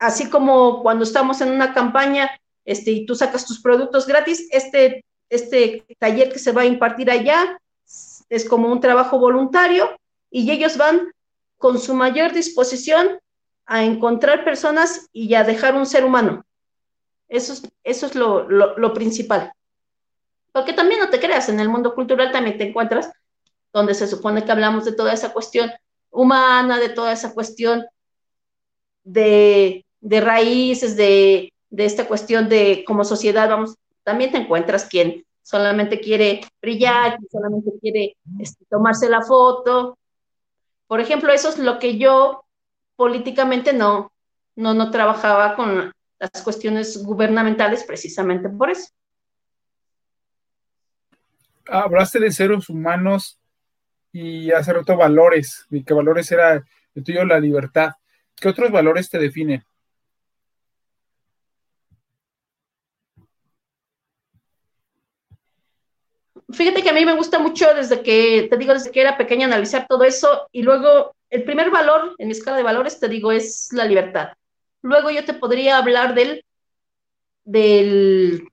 así como cuando estamos en una campaña este, y tú sacas tus productos gratis, este, este taller que se va a impartir allá es como un trabajo voluntario y ellos van con su mayor disposición a encontrar personas y a dejar un ser humano. Eso es, eso es lo, lo principal. Porque también no te creas, en el mundo cultural también te encuentras donde se supone que hablamos de toda esa cuestión humana, de toda esa cuestión de, raíces, de, esta cuestión de como sociedad, vamos, también te encuentras quien, solamente quiere brillar, que solamente quiere este, tomarse la foto. Por ejemplo, eso es lo que yo políticamente no, no, no trabajaba con las cuestiones gubernamentales precisamente por eso.
Hablaste de seres humanos y hace rato valores, y que valores era el tuyo la libertad. ¿Qué otros valores te definen?
Fíjate que a mí me gusta mucho desde que, te digo, desde que era pequeña analizar todo eso y luego el primer valor en mi escala de valores, te digo, es la libertad. Luego yo te podría hablar del, del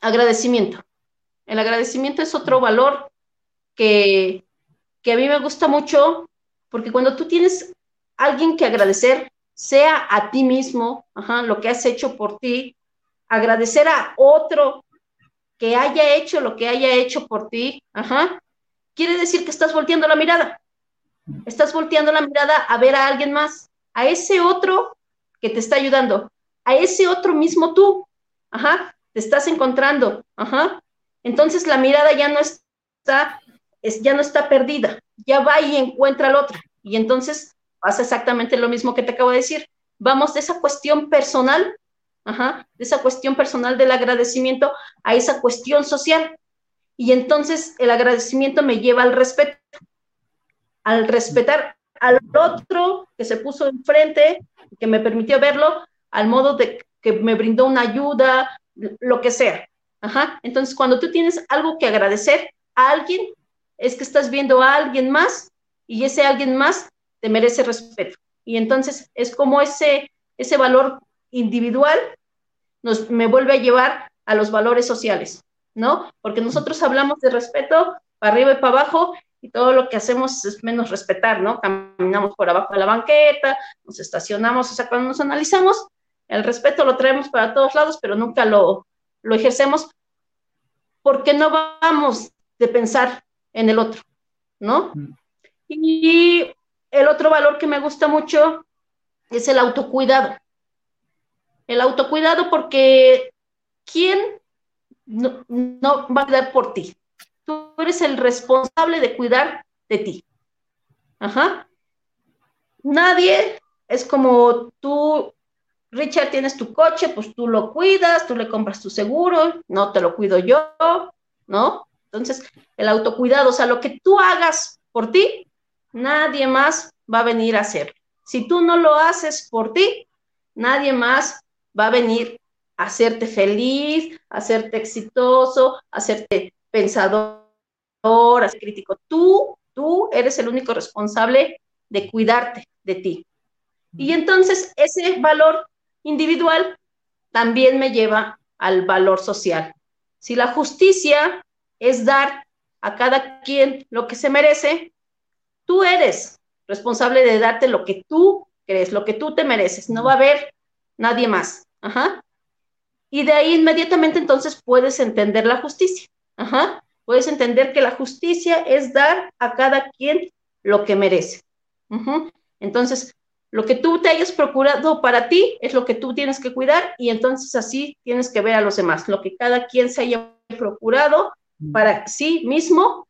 agradecimiento. El agradecimiento es otro valor que, que a mí me gusta mucho porque cuando tú tienes alguien que agradecer, sea a ti mismo, lo que has hecho por ti, agradecer a otro que haya hecho lo que haya hecho por ti, ajá, quiere decir que estás volteando la mirada. Estás volteando la mirada a ver a alguien más, a ese otro que te está ayudando, a ese otro mismo tú, ajá, te estás encontrando, ajá. Entonces la mirada ya no está, es, ya no está perdida, ya va y encuentra al otro. Y entonces pasa exactamente lo mismo que te acabo de decir. Vamos de esa cuestión personal Ajá, esa cuestión personal del agradecimiento a esa cuestión social. Y entonces el agradecimiento me lleva al respeto, al respetar al otro que se puso enfrente, que me permitió verlo, al modo de que me brindó una ayuda, lo que sea. Ajá. Entonces, cuando tú tienes algo que agradecer a alguien, es que estás viendo a alguien más y ese alguien más te merece respeto. Y entonces es como ese, ese valor individual nos, me vuelve a llevar a los valores sociales, ¿no? Porque nosotros hablamos de respeto para arriba y para abajo y todo lo que hacemos es menos respetar, ¿no? Caminamos por abajo de la banqueta, nos estacionamos, o sea, cuando nos analizamos, el respeto lo traemos para todos lados, pero nunca lo, lo ejercemos porque no vamos de pensar en el otro, ¿no? Mm. Y el otro valor que me gusta mucho es el autocuidado el autocuidado porque ¿quién no, va a cuidar por ti? Tú eres el responsable de cuidar de ti. Ajá. Nadie es como tú, Richard, tienes tu coche, pues tú lo cuidas, tú le compras tu seguro, no te lo cuido yo, ¿no? Entonces, el autocuidado, o sea, lo que tú hagas por ti, nadie más va a venir a hacer. Si tú no lo haces por ti, nadie más va a venir a hacerte feliz, a hacerte exitoso, a hacerte pensador, a ser crítico. Tú, tú eres el único responsable de cuidarte de ti. Y entonces ese valor individual también me lleva al valor social. Si la justicia es dar a cada quien lo que se merece, tú eres responsable de darte lo que tú crees, lo que tú te mereces. No va a haber nadie más. Ajá. Y de ahí inmediatamente entonces puedes entender la justicia. Ajá. Puedes entender que la justicia es dar a cada quien lo que merece. Entonces, lo que tú te hayas procurado para ti es lo que tú tienes que cuidar y entonces así tienes que ver a los demás, lo que cada quien se haya procurado mm. para sí mismo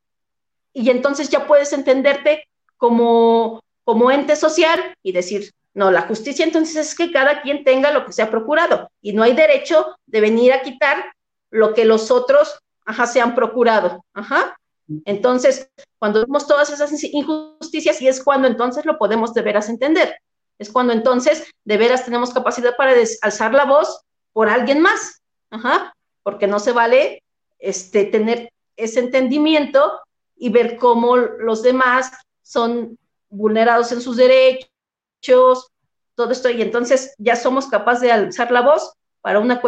y entonces ya puedes entenderte como, como ente social y decir, no, la justicia entonces es que cada quien tenga lo que se ha procurado y no hay derecho de venir a quitar lo que los otros se han procurado. Ajá. Entonces, cuando vemos todas esas injusticias, y es cuando entonces lo podemos de veras entender. Es cuando entonces de veras tenemos capacidad para alzar la voz por alguien más. Ajá. Porque no se vale este, tener ese entendimiento y ver cómo los demás son vulnerados en sus derechos todo esto, y entonces ya somos capaces de alzar la voz para una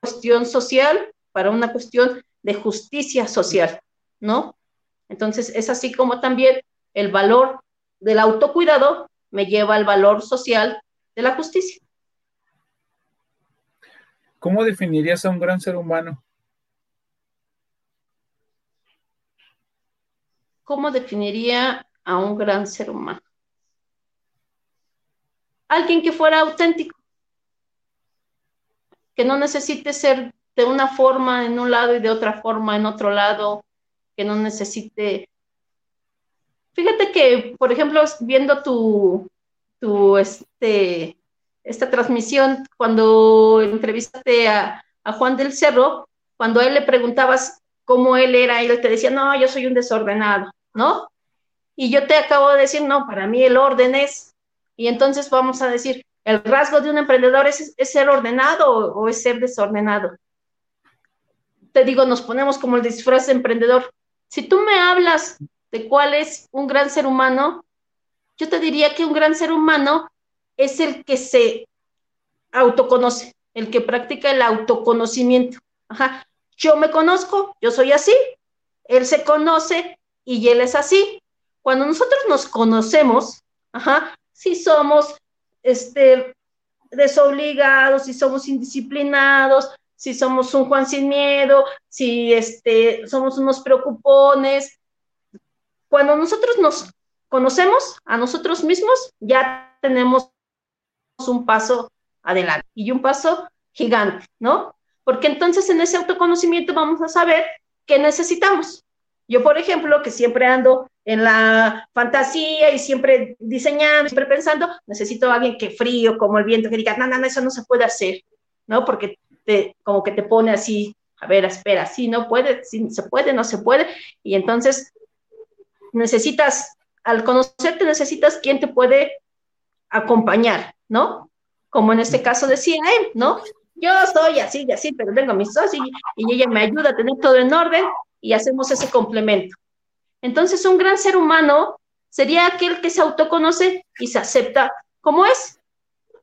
cuestión social, para una cuestión de justicia social, ¿no? Entonces es así como también el valor del autocuidado me lleva al valor social de la justicia.
¿Cómo definirías a un gran ser humano?
¿Cómo definiría a un gran ser humano? Alguien que fuera auténtico, que no necesite ser de una forma en un lado y de otra forma en otro lado, que no necesite. Fíjate que, por ejemplo, viendo tu, tu este, esta transmisión, cuando entrevistaste a, a Juan del Cerro, cuando a él le preguntabas cómo él era, él te decía, no, yo soy un desordenado, ¿no? Y yo te acabo de decir, no, para mí el orden es, y entonces vamos a decir, el rasgo de un emprendedor es, ser ordenado o, es ser desordenado. Te digo, nos ponemos como el disfraz de emprendedor. Si tú me hablas de cuál es un gran ser humano, yo te diría que un gran ser humano es el que se autoconoce, el que practica el autoconocimiento. Ajá. Yo me conozco, yo soy así, él se conoce y él es así. Cuando nosotros nos conocemos, ajá, si somos este, desobligados, si somos indisciplinados, si somos un Juan sin miedo, si este, somos unos preocupones. Cuando nosotros nos conocemos a nosotros mismos, ya tenemos un paso adelante y un paso gigante, ¿no? porque entonces en ese autoconocimiento vamos a saber qué necesitamos. Yo, por ejemplo, que siempre ando en la fantasía y siempre diseñando, siempre pensando, necesito a alguien que frío, como el viento, que diga, no, no, no, eso no se puede hacer, ¿no? Porque te, como que te pone así, a ver, espera, sí, no puede, sí, se puede, no se puede, y entonces necesitas, al conocerte, necesitas quien te puede acompañar, ¿no? Como en este caso decía él, ¿no? yo soy así y así, pero tengo a mi socio y, ella me ayuda a tener todo en orden y hacemos ese complemento. Entonces, un gran ser humano sería aquel que se autoconoce y se acepta como es.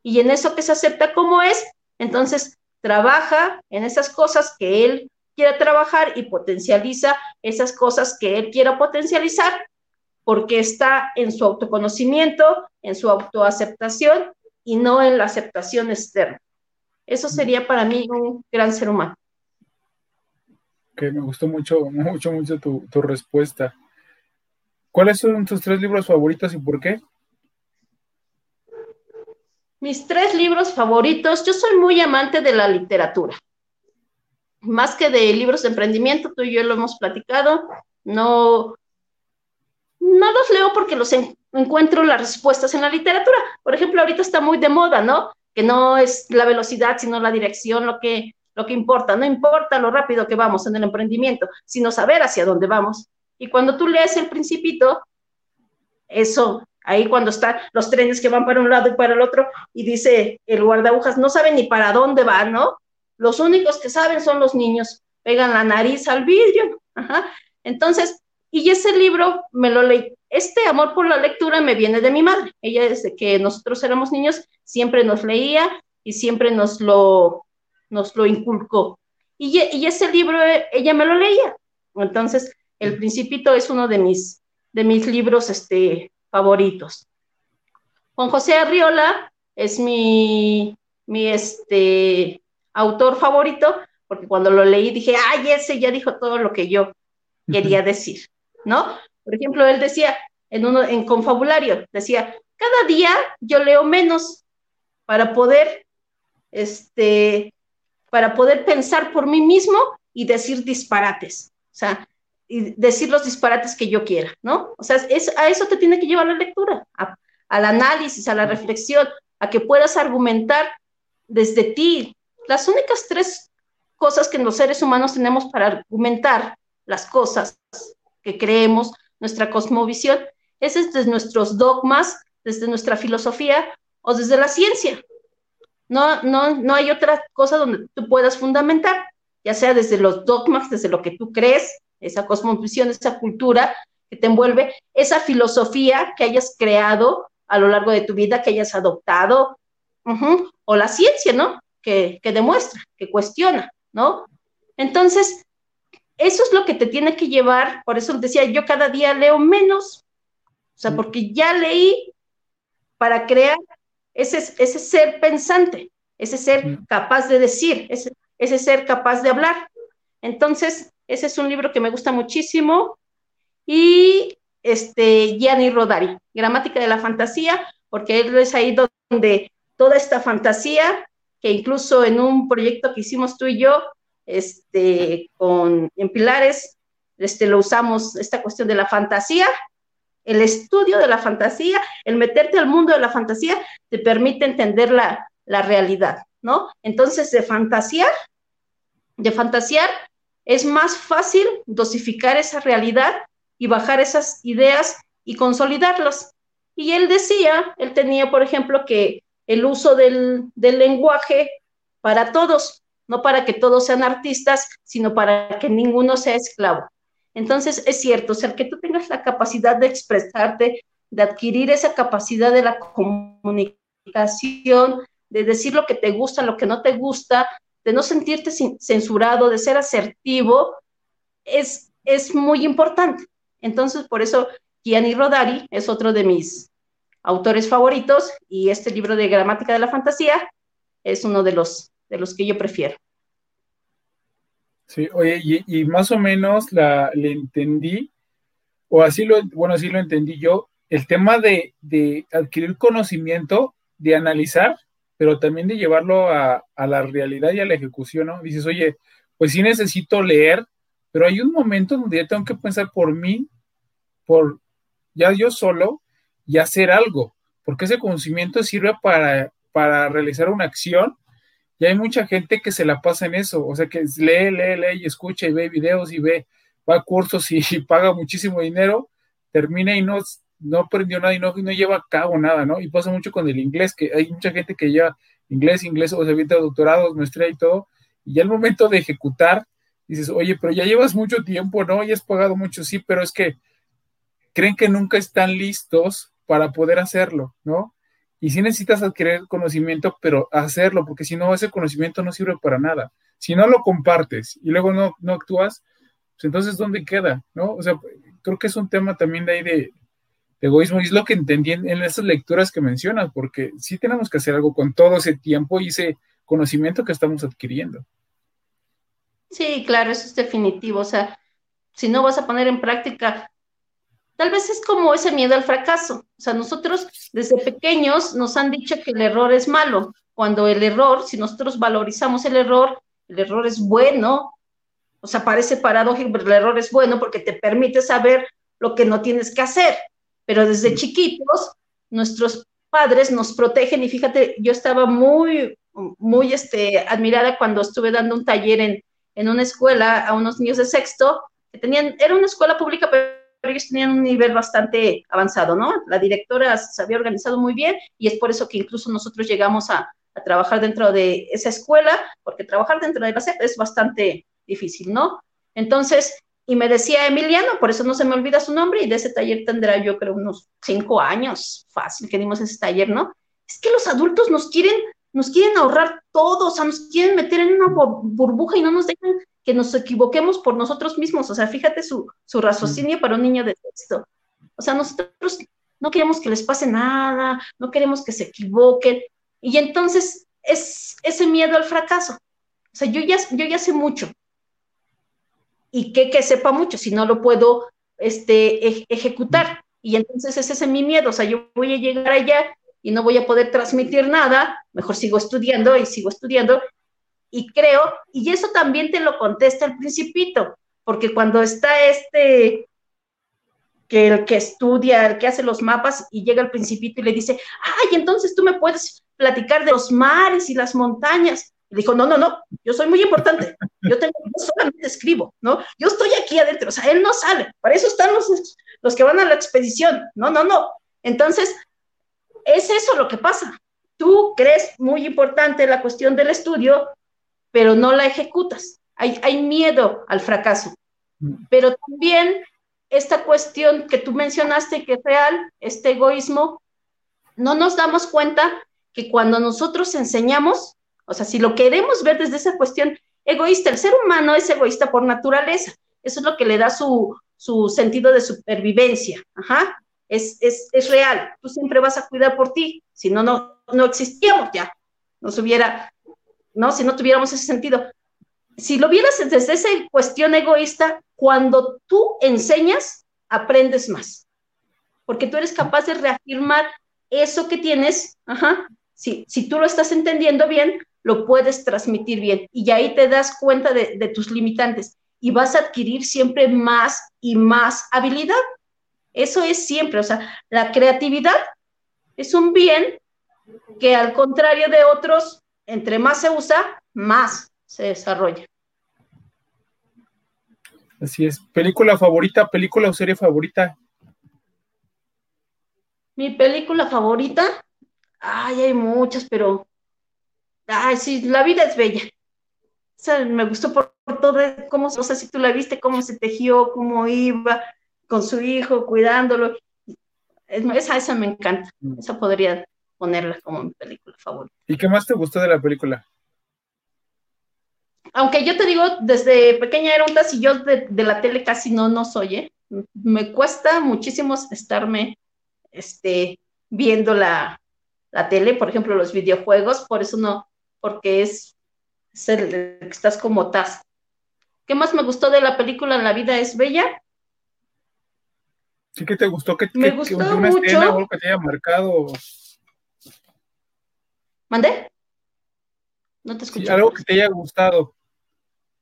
Y en eso que se acepta como es, entonces trabaja en esas cosas que él quiera trabajar y potencializa esas cosas que él quiera potencializar, porque está en su autoconocimiento, en su autoaceptación y no en la aceptación externa. Eso sería para mí un gran ser humano.
Que me gustó mucho, mucho, mucho tu, tu respuesta. ¿Cuáles son tus tres libros favoritos y por qué?
Mis tres libros favoritos, yo soy muy amante de la literatura. Más que de libros de emprendimiento, tú y yo lo hemos platicado, no, no los leo porque los encuentro las respuestas en la literatura. Por ejemplo, ahorita está muy de moda, ¿no? que no es la velocidad, sino la dirección lo que, lo que importa. No importa lo rápido que vamos en el emprendimiento, sino saber hacia dónde vamos. Y cuando tú lees el principito, eso, ahí cuando están los trenes que van para un lado y para el otro, y dice el guardabujas, no saben ni para dónde van, ¿no? Los únicos que saben son los niños, pegan la nariz al vidrio. Entonces, y ese libro me lo leí este amor por la lectura me viene de mi madre. Ella desde que nosotros éramos niños siempre nos leía y siempre nos lo, nos lo inculcó. Y, y ese libro ella me lo leía. Entonces, El Principito es uno de mis, de mis libros este, favoritos. Juan José Arriola es mi, mi este, autor favorito, porque cuando lo leí dije, ay, ese ya dijo todo lo que yo quería decir, ¿no? Por ejemplo, él decía en uno en confabulario, decía, cada día yo leo menos para poder este para poder pensar por mí mismo y decir disparates, o sea, y decir los disparates que yo quiera, ¿no? O sea, es, a eso te tiene que llevar la lectura, al análisis, a la reflexión, a que puedas argumentar desde ti. Las únicas tres cosas que los seres humanos tenemos para argumentar las cosas que creemos nuestra cosmovisión, es desde nuestros dogmas, desde nuestra filosofía o desde la ciencia. No, no, no hay otra cosa donde tú puedas fundamentar, ya sea desde los dogmas, desde lo que tú crees, esa cosmovisión, esa cultura que te envuelve, esa filosofía que hayas creado a lo largo de tu vida, que hayas adoptado, o la ciencia, ¿no? Que, que demuestra, que cuestiona, ¿no? Entonces, eso es lo que te tiene que llevar, por eso decía, yo cada día leo menos, o sea, mm. porque ya leí para crear ese, ese ser pensante, ese ser mm. capaz de decir, ese, ese ser capaz de hablar. Entonces, ese es un libro que me gusta muchísimo. Y este, Gianni Rodari, Gramática de la Fantasía, porque él es ahí donde toda esta fantasía, que incluso en un proyecto que hicimos tú y yo, este, con, en pilares, este, lo usamos, esta cuestión de la fantasía, el estudio de la fantasía, el meterte al mundo de la fantasía, te permite entender la, la realidad, ¿no? Entonces, de fantasear, de fantasear, es más fácil dosificar esa realidad y bajar esas ideas y consolidarlas. Y él decía, él tenía, por ejemplo, que el uso del, del lenguaje para todos, no para que todos sean artistas, sino para que ninguno sea esclavo. Entonces, es cierto, o sea, que tú tengas la capacidad de expresarte, de adquirir esa capacidad de la comunicación, de decir lo que te gusta, lo que no te gusta, de no sentirte censurado, de ser asertivo, es, es muy importante. Entonces, por eso Gianni Rodari es otro de mis autores favoritos y este libro de gramática de la fantasía es uno de los, de los que yo prefiero.
Sí, oye, y, más o menos la, le entendí, o así lo, bueno, así lo entendí yo, el tema de, de adquirir conocimiento, de analizar, pero también de llevarlo a, la realidad y a la ejecución, ¿no? Dices, oye, pues sí necesito leer, pero hay un momento donde ya tengo que pensar por mí, por ya yo solo, y hacer algo, porque ese conocimiento sirve para, para realizar una acción, y hay mucha gente que se la pasa en eso, o sea, que lee, lee, lee y escucha y ve videos y ve, va a cursos y, paga muchísimo dinero, termina y no, no aprendió nada y no, no lleva a cabo nada, ¿no? Y pasa mucho con el inglés, que hay mucha gente que lleva inglés, inglés, o se avienta doctorados, maestría y todo, y ya el momento de ejecutar, dices, oye, pero ya llevas mucho tiempo, ¿no? Y has pagado mucho, sí, pero es que creen que nunca están listos para poder hacerlo, ¿no? Y sí necesitas adquirir conocimiento, pero hacerlo, porque si no, ese conocimiento no sirve para nada. Si no lo compartes y luego no, no actúas, pues entonces, ¿dónde queda? ¿No? O sea, creo que es un tema también de ahí de, egoísmo y es lo que entendí en, esas lecturas que mencionas, porque sí tenemos que hacer algo con todo ese tiempo y ese conocimiento que estamos adquiriendo.
Sí, claro, eso es definitivo. O sea, si no vas a poner en práctica, tal vez es como ese miedo al fracaso. O sea, nosotros desde pequeños nos han dicho que el error es malo, cuando el error, si nosotros valorizamos el error, el error es bueno. O sea, parece paradójico, pero el error es bueno porque te permite saber lo que no tienes que hacer pero desde chiquitos nuestros padres nos protegen y fíjate, yo estaba muy, muy este, admirada cuando estuve dando un taller en, en una escuela a unos niños de sexto, que tenían, era una escuela pública, pero ellos tenían un nivel bastante avanzado, ¿no? La directora se había organizado muy bien y es por eso que incluso nosotros llegamos a, a trabajar dentro de esa escuela, porque trabajar dentro de la SEP es bastante difícil, ¿no? Entonces, y me decía Emiliano, por eso no se me olvida su nombre, y de ese taller tendrá yo creo unos cinco años, fácil que dimos ese taller, ¿no? Es que los adultos nos quieren, nos quieren ahorrar todo, o sea, nos quieren meter en una burbuja y no nos dejan que nos equivoquemos por nosotros mismos, o sea, fíjate su, su raciocinio para un niño de texto. O sea, nosotros no queremos que les pase nada, no queremos que se equivoquen, y entonces es ese miedo al fracaso. O sea, yo ya, yo ya sé mucho, y que, que sepa mucho, si no lo puedo este, ejecutar. Y entonces ese es mi miedo, o sea, yo voy a llegar allá y no voy a poder transmitir nada, mejor sigo estudiando y sigo estudiando. Y creo, y eso también te lo contesta el principito, porque cuando está este, que el que estudia, el que hace los mapas, y llega el principito y le dice, ay, entonces tú me puedes platicar de los mares y las montañas dijo, no, no, no, yo soy muy importante, yo, tengo, solamente escribo, ¿no? Yo estoy aquí adentro, o sea, él no sale, para eso están los, los que van a la expedición, no, no, no. Entonces, es eso lo que pasa. Tú crees muy importante la cuestión del estudio, pero no la ejecutas. Hay, hay miedo al fracaso. Pero también esta cuestión que tú mencionaste que es real, este egoísmo, no nos damos cuenta que cuando nosotros enseñamos, o sea, si lo queremos ver desde esa cuestión egoísta, el ser humano es egoísta por naturaleza. Eso es lo que le da su, sentido de supervivencia. Ajá. Es, es, real. Tú siempre vas a cuidar por ti. Si no, no, no existíamos ya. No hubiera, ¿no? Si no tuviéramos ese sentido. Si lo vieras desde esa cuestión egoísta, cuando tú enseñas, aprendes más. Porque tú eres capaz de reafirmar eso que tienes, ajá, si, si tú lo estás entendiendo bien, lo puedes transmitir bien. Y ahí te das cuenta de, de tus limitantes y vas a adquirir siempre más y más habilidad. Eso es siempre, o sea, la creatividad es un bien que al contrario de otros, entre más se usa, más se desarrolla.
Así es. ¿Película favorita, película o serie favorita?
Mi película favorita, ay, hay muchas, pero, ay, sí, la vida es bella. O sea, me gustó por, todo, cómo, no sé si tú la viste, cómo se tejió, cómo iba con su hijo, cuidándolo. Esa, esa me encanta. Mm. Esa podría ponerla como mi película favorita.
¿Y qué más te gustó de la película?
Aunque yo te digo, desde pequeña era un y yo de, la tele casi no, no soy, ¿eh? Me cuesta muchísimo estarme este, viendo la, tele, por ejemplo, los videojuegos, por eso no, porque es, el, estás como tas. ¿Qué más me gustó de la película La vida es bella?
Sí, que te gustó? que
me gustó una mucho. escena
o algo que te haya marcado?
¿Mandé? No te escuché.
algo que te haya gustado,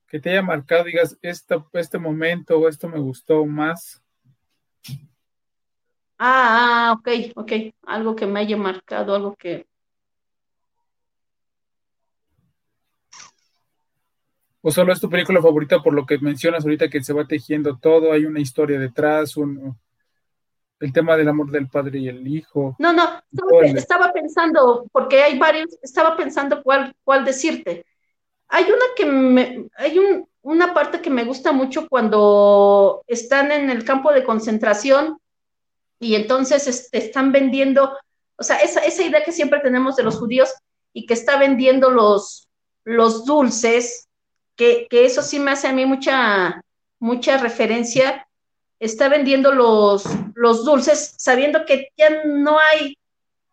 que te haya marcado, digas, este, este momento o esto me gustó más.
Ah, ah, ok, ok. Algo que me haya marcado, algo que.
¿O solo es tu película favorita por lo que mencionas ahorita que se va tejiendo todo? Hay una historia detrás, un, el tema del amor del padre y el hijo.
No, no, estaba, pensando, porque hay varios, estaba pensando cuál, cuál decirte. Hay una que me, hay un, una parte que me gusta mucho cuando están en el campo de concentración y entonces este, están vendiendo, o sea, esa, esa idea que siempre tenemos de los judíos y que está vendiendo los, los dulces, que, que eso sí me hace a mí mucha, mucha referencia está vendiendo los, los dulces sabiendo que ya no hay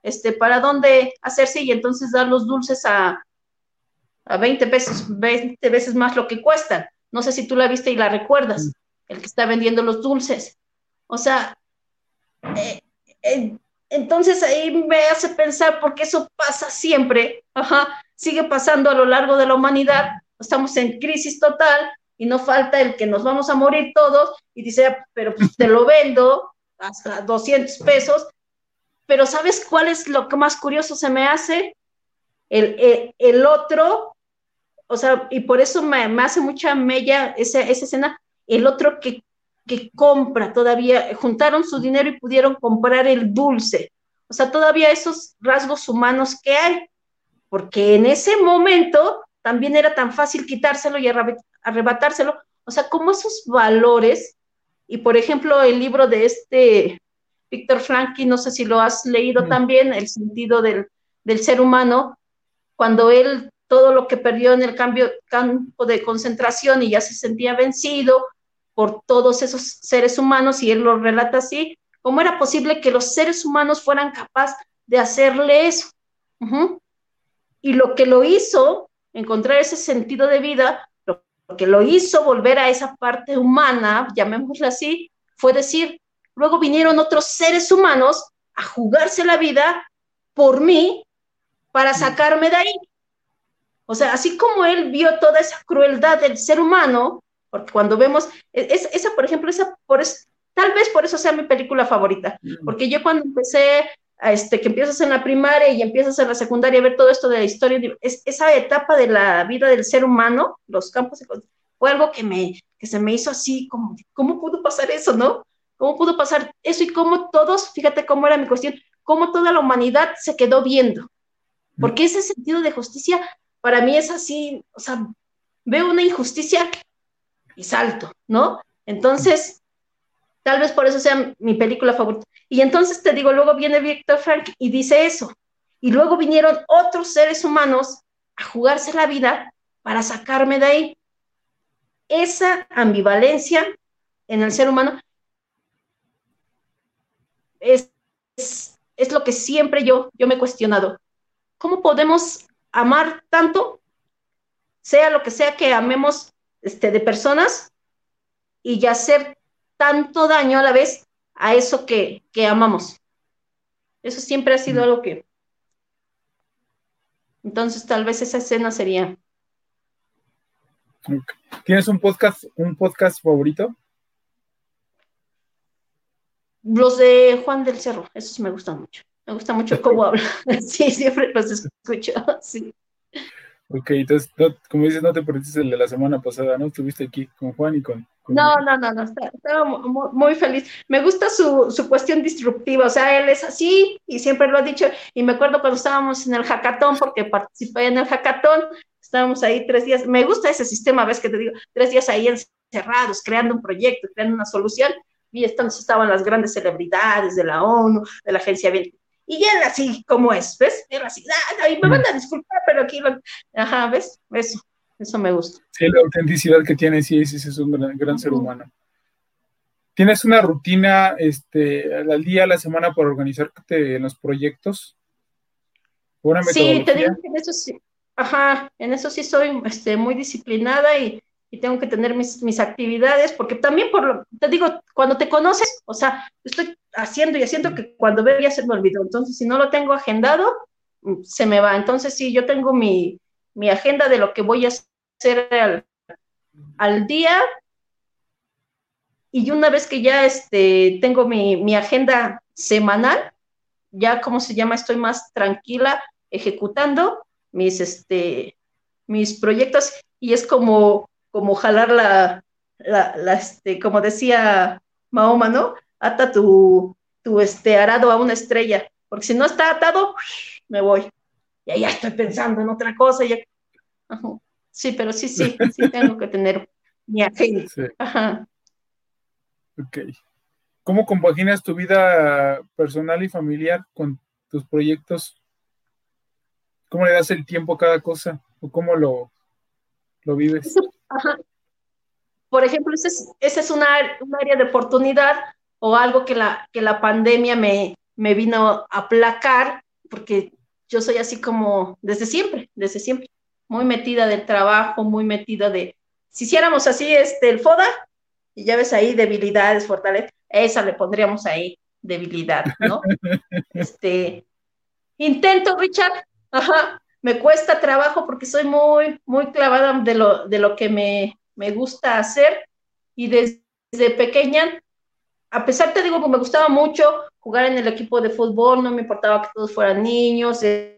este, para dónde hacerse y entonces dar los dulces a, a 20 pesos, 20 veces más lo que cuestan. No sé si tú la viste y la recuerdas, el que está vendiendo los dulces. O sea, eh, eh, entonces ahí me hace pensar, porque eso pasa siempre, ajá, sigue pasando a lo largo de la humanidad, estamos en crisis total, y no falta el que nos vamos a morir todos y dice, pero pues te lo vendo hasta 200 pesos, pero ¿sabes cuál es lo que más curioso se me hace? El, el, otro, o sea, y por eso me, hace mucha mella esa, esa escena, el otro que, que compra todavía, juntaron su dinero y pudieron comprar el dulce. O sea, todavía esos rasgos humanos que hay, porque en ese momento también era tan fácil quitárselo y arrebatárselo. O sea, como esos valores, y por ejemplo, el libro de este Víctor Franky, no sé si lo has leído también, El sentido del, ser humano, cuando él todo lo que perdió en el cambio, campo de concentración y ya se sentía vencido por todos esos seres humanos, y él lo relata así, ¿cómo era posible que los seres humanos fueran capaces de hacerle eso? Y lo que lo hizo, encontrar ese sentido de vida, que lo hizo volver a esa parte humana, llamémosla así, fue decir, luego vinieron otros seres humanos a jugarse la vida por mí para sacarme de ahí. O sea, así como él vio toda esa crueldad del ser humano, porque cuando vemos, e, es, esa, por ejemplo, esa, por tal vez por eso sea mi película favorita, mm. porque yo cuando empecé este, que empiezas en la primaria y empiezas en la secundaria a ver todo esto de la historia, es, esa etapa de la vida del ser humano, los campos, fue algo que, me, que se me hizo así, como, ¿cómo pudo pasar eso, no? ¿Cómo pudo pasar eso y cómo todos, fíjate cómo era mi cuestión, cómo toda la humanidad se quedó viendo? Porque ese sentido de justicia para mí es así, o sea, veo una injusticia y salto, ¿no? Entonces, Tal vez por eso sea mi película favorita. Y entonces te digo, luego viene Víctor Frank y dice eso. Y luego vinieron otros seres humanos a jugarse la vida para sacarme de ahí. Esa ambivalencia en el ser humano es, es, lo que siempre yo, yo me he cuestionado. ¿Cómo podemos amar tanto, sea lo que sea que amemos este, de personas, y ya ser tanto daño a la vez a eso que, amamos. Eso siempre ha sido algo que Entonces, tal vez esa escena sería.
¿Tienes un podcast, un podcast favorito?
Los de Juan del Cerro, esos me gustan mucho. Me gusta mucho cómo habla. Sí, siempre los escucho. Sí.
Ok, entonces, como dices, no te perdiste el de la semana pasada, ¿no? Estuviste aquí con Juan y con...
no, no, no, no, estaba, muy, feliz. Me gusta su, su, cuestión disruptiva, o sea, él es así y siempre lo ha dicho. Y me acuerdo cuando estábamos en el hackathon, porque participé en el hackathon, estábamos ahí tres días. Me gusta ese sistema, ves que te digo, tres días ahí encerrados, creando un proyecto, creando una solución. Y entonces estaban las grandes celebridades de la ONU, de la Agencia y él así como es, ¿ves? Él así, ah, me van a disculpar, pero aquí lo... Ajá, ¿ves? Eso, eso me gusta.
Sí, la autenticidad que tiene, sí, sí, sí es un gran, ser humano. ¿Tienes una rutina este, al día, a la semana para organizarte en los proyectos?
sí, te digo que en eso sí, ajá, en eso sí soy este, muy disciplinada y, y tengo que tener mis, mis, actividades, porque también por lo, te digo, cuando te conoces, o sea, estoy haciendo y haciendo que cuando veo ya se me olvidó, entonces si no lo tengo agendado, mm, se me va, entonces sí, yo tengo mi, mi agenda de lo que voy a hacer al, al, día, y una vez que ya este, tengo mi, mi agenda semanal, ya, ¿cómo se llama? Estoy más tranquila ejecutando mis, este, mis proyectos, y es como como jalar la, la, este, como decía Mahoma, ¿no? Ata tu, tu este, arado a una estrella, porque si no está atado, me voy. Y ahí ya estoy pensando en otra cosa. Ya... Sí, pero sí, sí, sí tengo que tener mi agenda. Ajá.
Ok. ¿Cómo compaginas tu vida personal y familiar con tus proyectos? ¿Cómo le das el tiempo a cada cosa? ¿O cómo lo, lo vives?
Por ejemplo, ese es, ese es una, un área de oportunidad o algo que la, que la pandemia me, me vino a aplacar, porque yo soy así como desde siempre, desde siempre, muy metida del trabajo, muy metida de, si hiciéramos así este, el FODA, y ya ves ahí debilidades, fortalezas, esa le pondríamos ahí debilidad, ¿no? este, intento, Richard, ajá, me cuesta trabajo porque soy muy, muy clavada de lo, de lo que me, gusta hacer y desde, pequeña, a pesar te digo que me gustaba mucho jugar en el equipo de fútbol, no me importaba que todos fueran niños, el,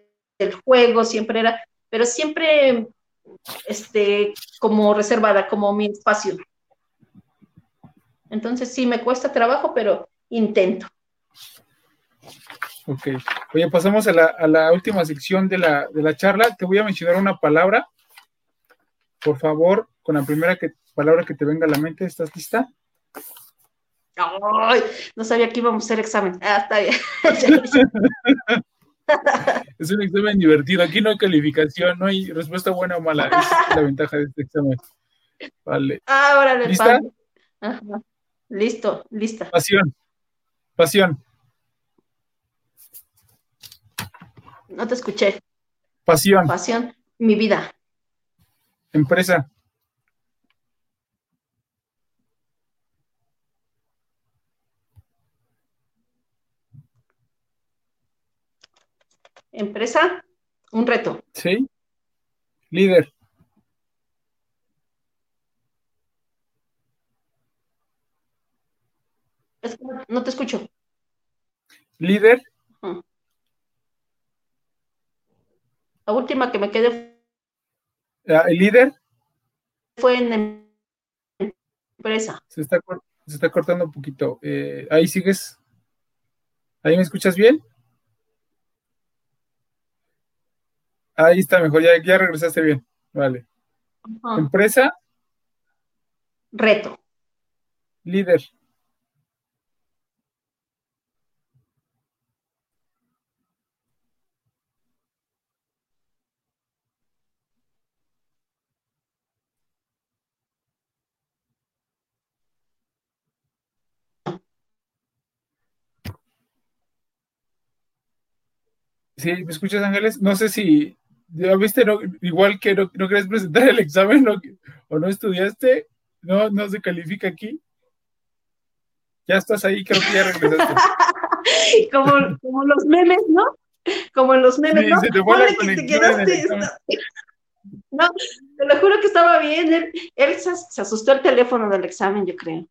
juego siempre era, pero siempre este, como reservada, como mi espacio. Entonces sí, me cuesta trabajo, pero intento.
Ok. Oye, pasamos a la, última sección de la, charla. Te voy a mencionar una palabra. Por favor, con la primera que, palabra que te venga a la mente. ¿Estás lista?
Ay, no sabía que íbamos a hacer examen. Ah, está bien.
es un examen divertido. Aquí no hay calificación, no hay respuesta buena o mala. es la ventaja de este examen. Vale.
Ahora ¿Lista? Listo, lista.
Pasión. Pasión.
No te escuché.
Pasión.
Pasión, mi vida.
Empresa.
Empresa, un reto.
Sí. Líder.
No te escucho.
Líder.
La última que me quedé.
¿El líder?
Fue en empresa.
Se está, se está cortando un poquito. Eh, ahí sigues. ¿Ahí me escuchas bien? Ahí está mejor, ya, ya regresaste bien. Vale. Empresa.
Reto.
Líder. Sí, ¿me escuchas, Ángeles? No sé si, ya viste, igual que no, no presentar el examen o no estudiaste, no, no se califica aquí. Ya estás ahí, creo que ya regresaste.
como, como los memes, ¿no? como en los memes,
Sí,
¿no?
se te fue la
Ponle que te
conexión en el
quedaste.
examen.
No, te lo juro que estaba bien. Él, él se, se asustó el teléfono del examen, yo creo.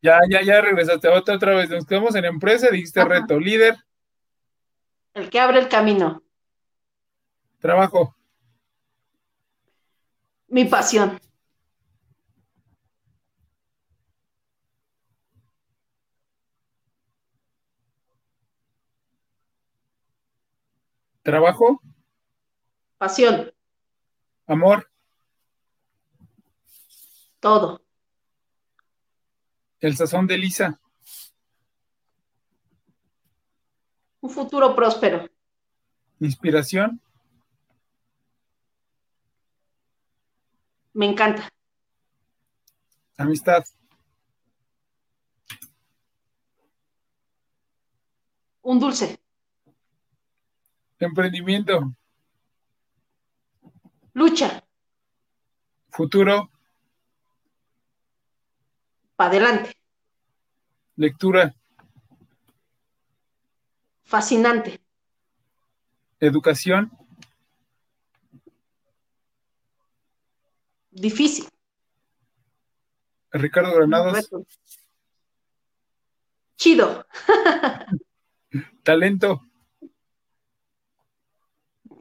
Ya, ya, ya regresaste otra, otra vez. Nos quedamos en empresa, dijiste
Ajá.
reto, líder,
El que abre el camino.
trabajo,
Mi pasión.
trabajo,
Pasión.
amor,
Todo.
el sazón de Lisa,
Un futuro próspero.
inspiración,
Me encanta.
amistad,
Un dulce.
emprendimiento,
Lucha.
futuro,
Para adelante.
lectura,
Fascinante.
educación,
Difícil.
Ricardo Granados.
Chido.
talento,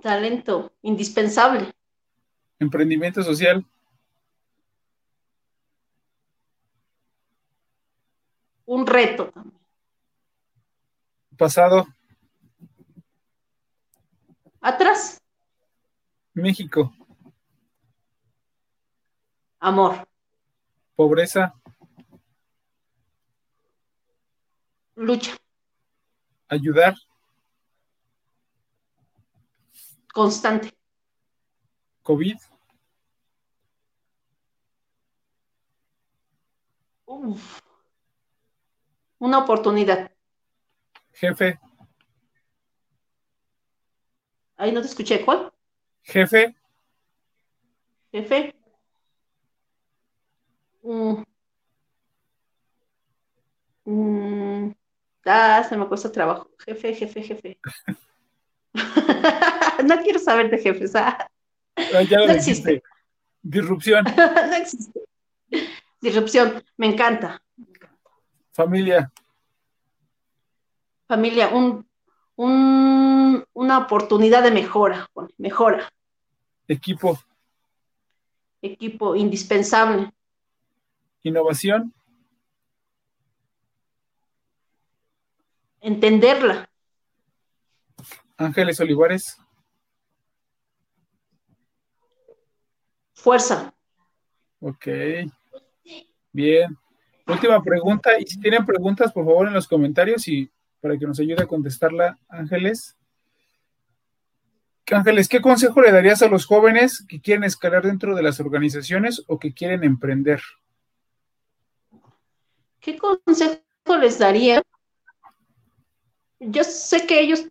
Talento. Indispensable.
emprendimiento social,
Un reto también.
pasado,
Atrás.
México,
Amor.
pobreza,
Lucha.
ayudar,
Constante.
COVID,
Uf. Una oportunidad.
jefe,
Ahí no te escuché. ¿Cuál?
jefe,
Jefe. Mm. Mm. Ah, se me cuesta trabajo. Jefe, jefe, jefe. no quiero saber de jefes. ah.
ah, ya lo
No
dijiste.
existe.
disrupción,
no existe. Disrupción. Me encanta.
familia,
Familia, un, un- una oportunidad de mejora. Mejora.
equipo,
Equipo indispensable.
innovación,
Entenderla.
Ángeles Olivares,
Fuerza.
ok, bien. Última pregunta, y si tienen preguntas, por favor, en los comentarios y para que nos ayude a contestarla, Ángeles. Ángeles, ¿qué consejo le darías a los jóvenes que quieren escalar dentro de las organizaciones o que quieren emprender?
¿Qué consejo les daría? Yo sé que ellos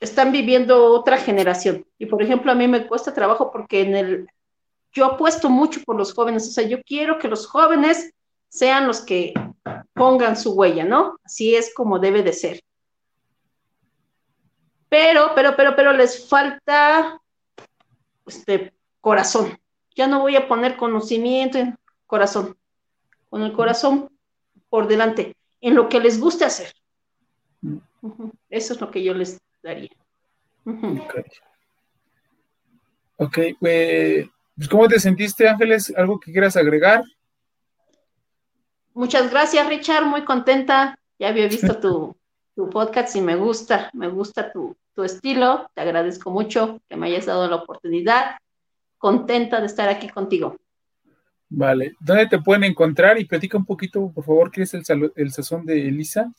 están viviendo otra generación y, por ejemplo, a mí me cuesta trabajo porque en el yo apuesto mucho por los jóvenes, o sea, yo quiero que los jóvenes sean los que pongan su huella, ¿no? Así es como debe de ser. Pero, pero, pero, pero les falta este corazón. Ya no voy a poner conocimiento en corazón. Con el corazón por delante, en lo que les guste hacer. Ujú. Eso es lo que yo les daría.
Ok, Ok, eh, pues, ¿cómo te sentiste, Ángeles? ¿Algo que quieras agregar?
Muchas gracias, Richard. Muy contenta. Ya había visto tu, tu podcast y me gusta, me gusta tu, tu estilo. Te agradezco mucho que me hayas dado la oportunidad. Contenta de estar aquí contigo.
Vale, ¿dónde te pueden encontrar? Y platica un poquito, por favor, ¿qué es el, el sazón de Elisa?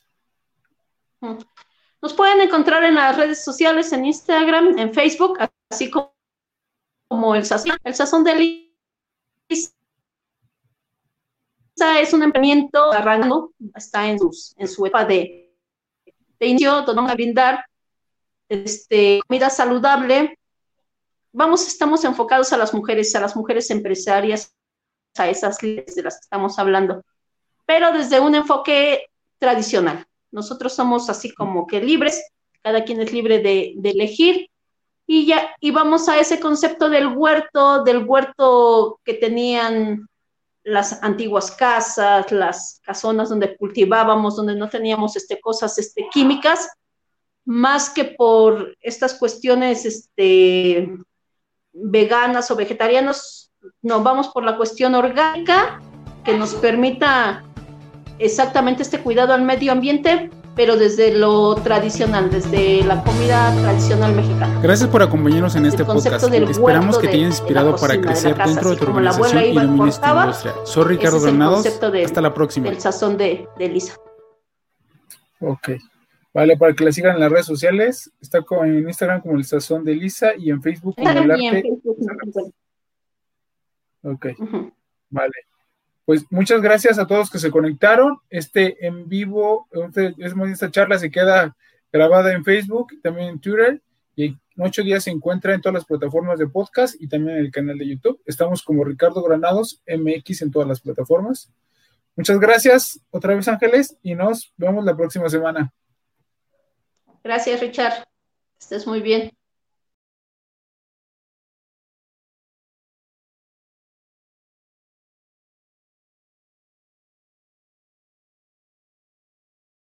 Nos pueden encontrar en las redes sociales, en Instagram, en Facebook, así como, como el sazón, el sazón de Lisa. Es un emprendimiento arrancando, está en, sus, en su etapa de, de inicio, donde a brindar este, comida saludable. Vamos, estamos enfocados a las mujeres, a las mujeres empresarias, a esas de las que estamos hablando, pero desde un enfoque tradicional. Nosotros somos así como que libres, cada quien es libre de, de elegir. Y ya, y vamos a ese concepto del huerto, del huerto que tenían las antiguas casas, las casonas donde cultivábamos, donde no teníamos este, cosas este, químicas, más que por estas cuestiones este, veganas o vegetarianos, nos vamos por la cuestión orgánica que nos permita exactamente este cuidado al medio ambiente, pero desde lo tradicional, desde la comida tradicional mexicana.
Gracias por acompañarnos en este podcast. Esperamos que te haya inspirado para crecer dentro de tu organización y domines tu industria. Soy Ricardo Granados. Hasta la próxima.
El sazón de, de Lisa.
Ok. Vale, para que la sigan en las redes sociales, está en Instagram como el sazón de Lisa y en Facebook como el arte. Ok, vale. Pues muchas gracias a todos que se conectaron. Este en vivo, esta charla se queda grabada en Facebook, también en Twitter y en ocho días se encuentra en todas las plataformas de podcast y también en el canal de YouTube. Estamos como Ricardo Granados MX en todas las plataformas. Muchas gracias otra vez Ángeles y nos vemos la próxima semana.
Gracias, Richard. Estés muy bien.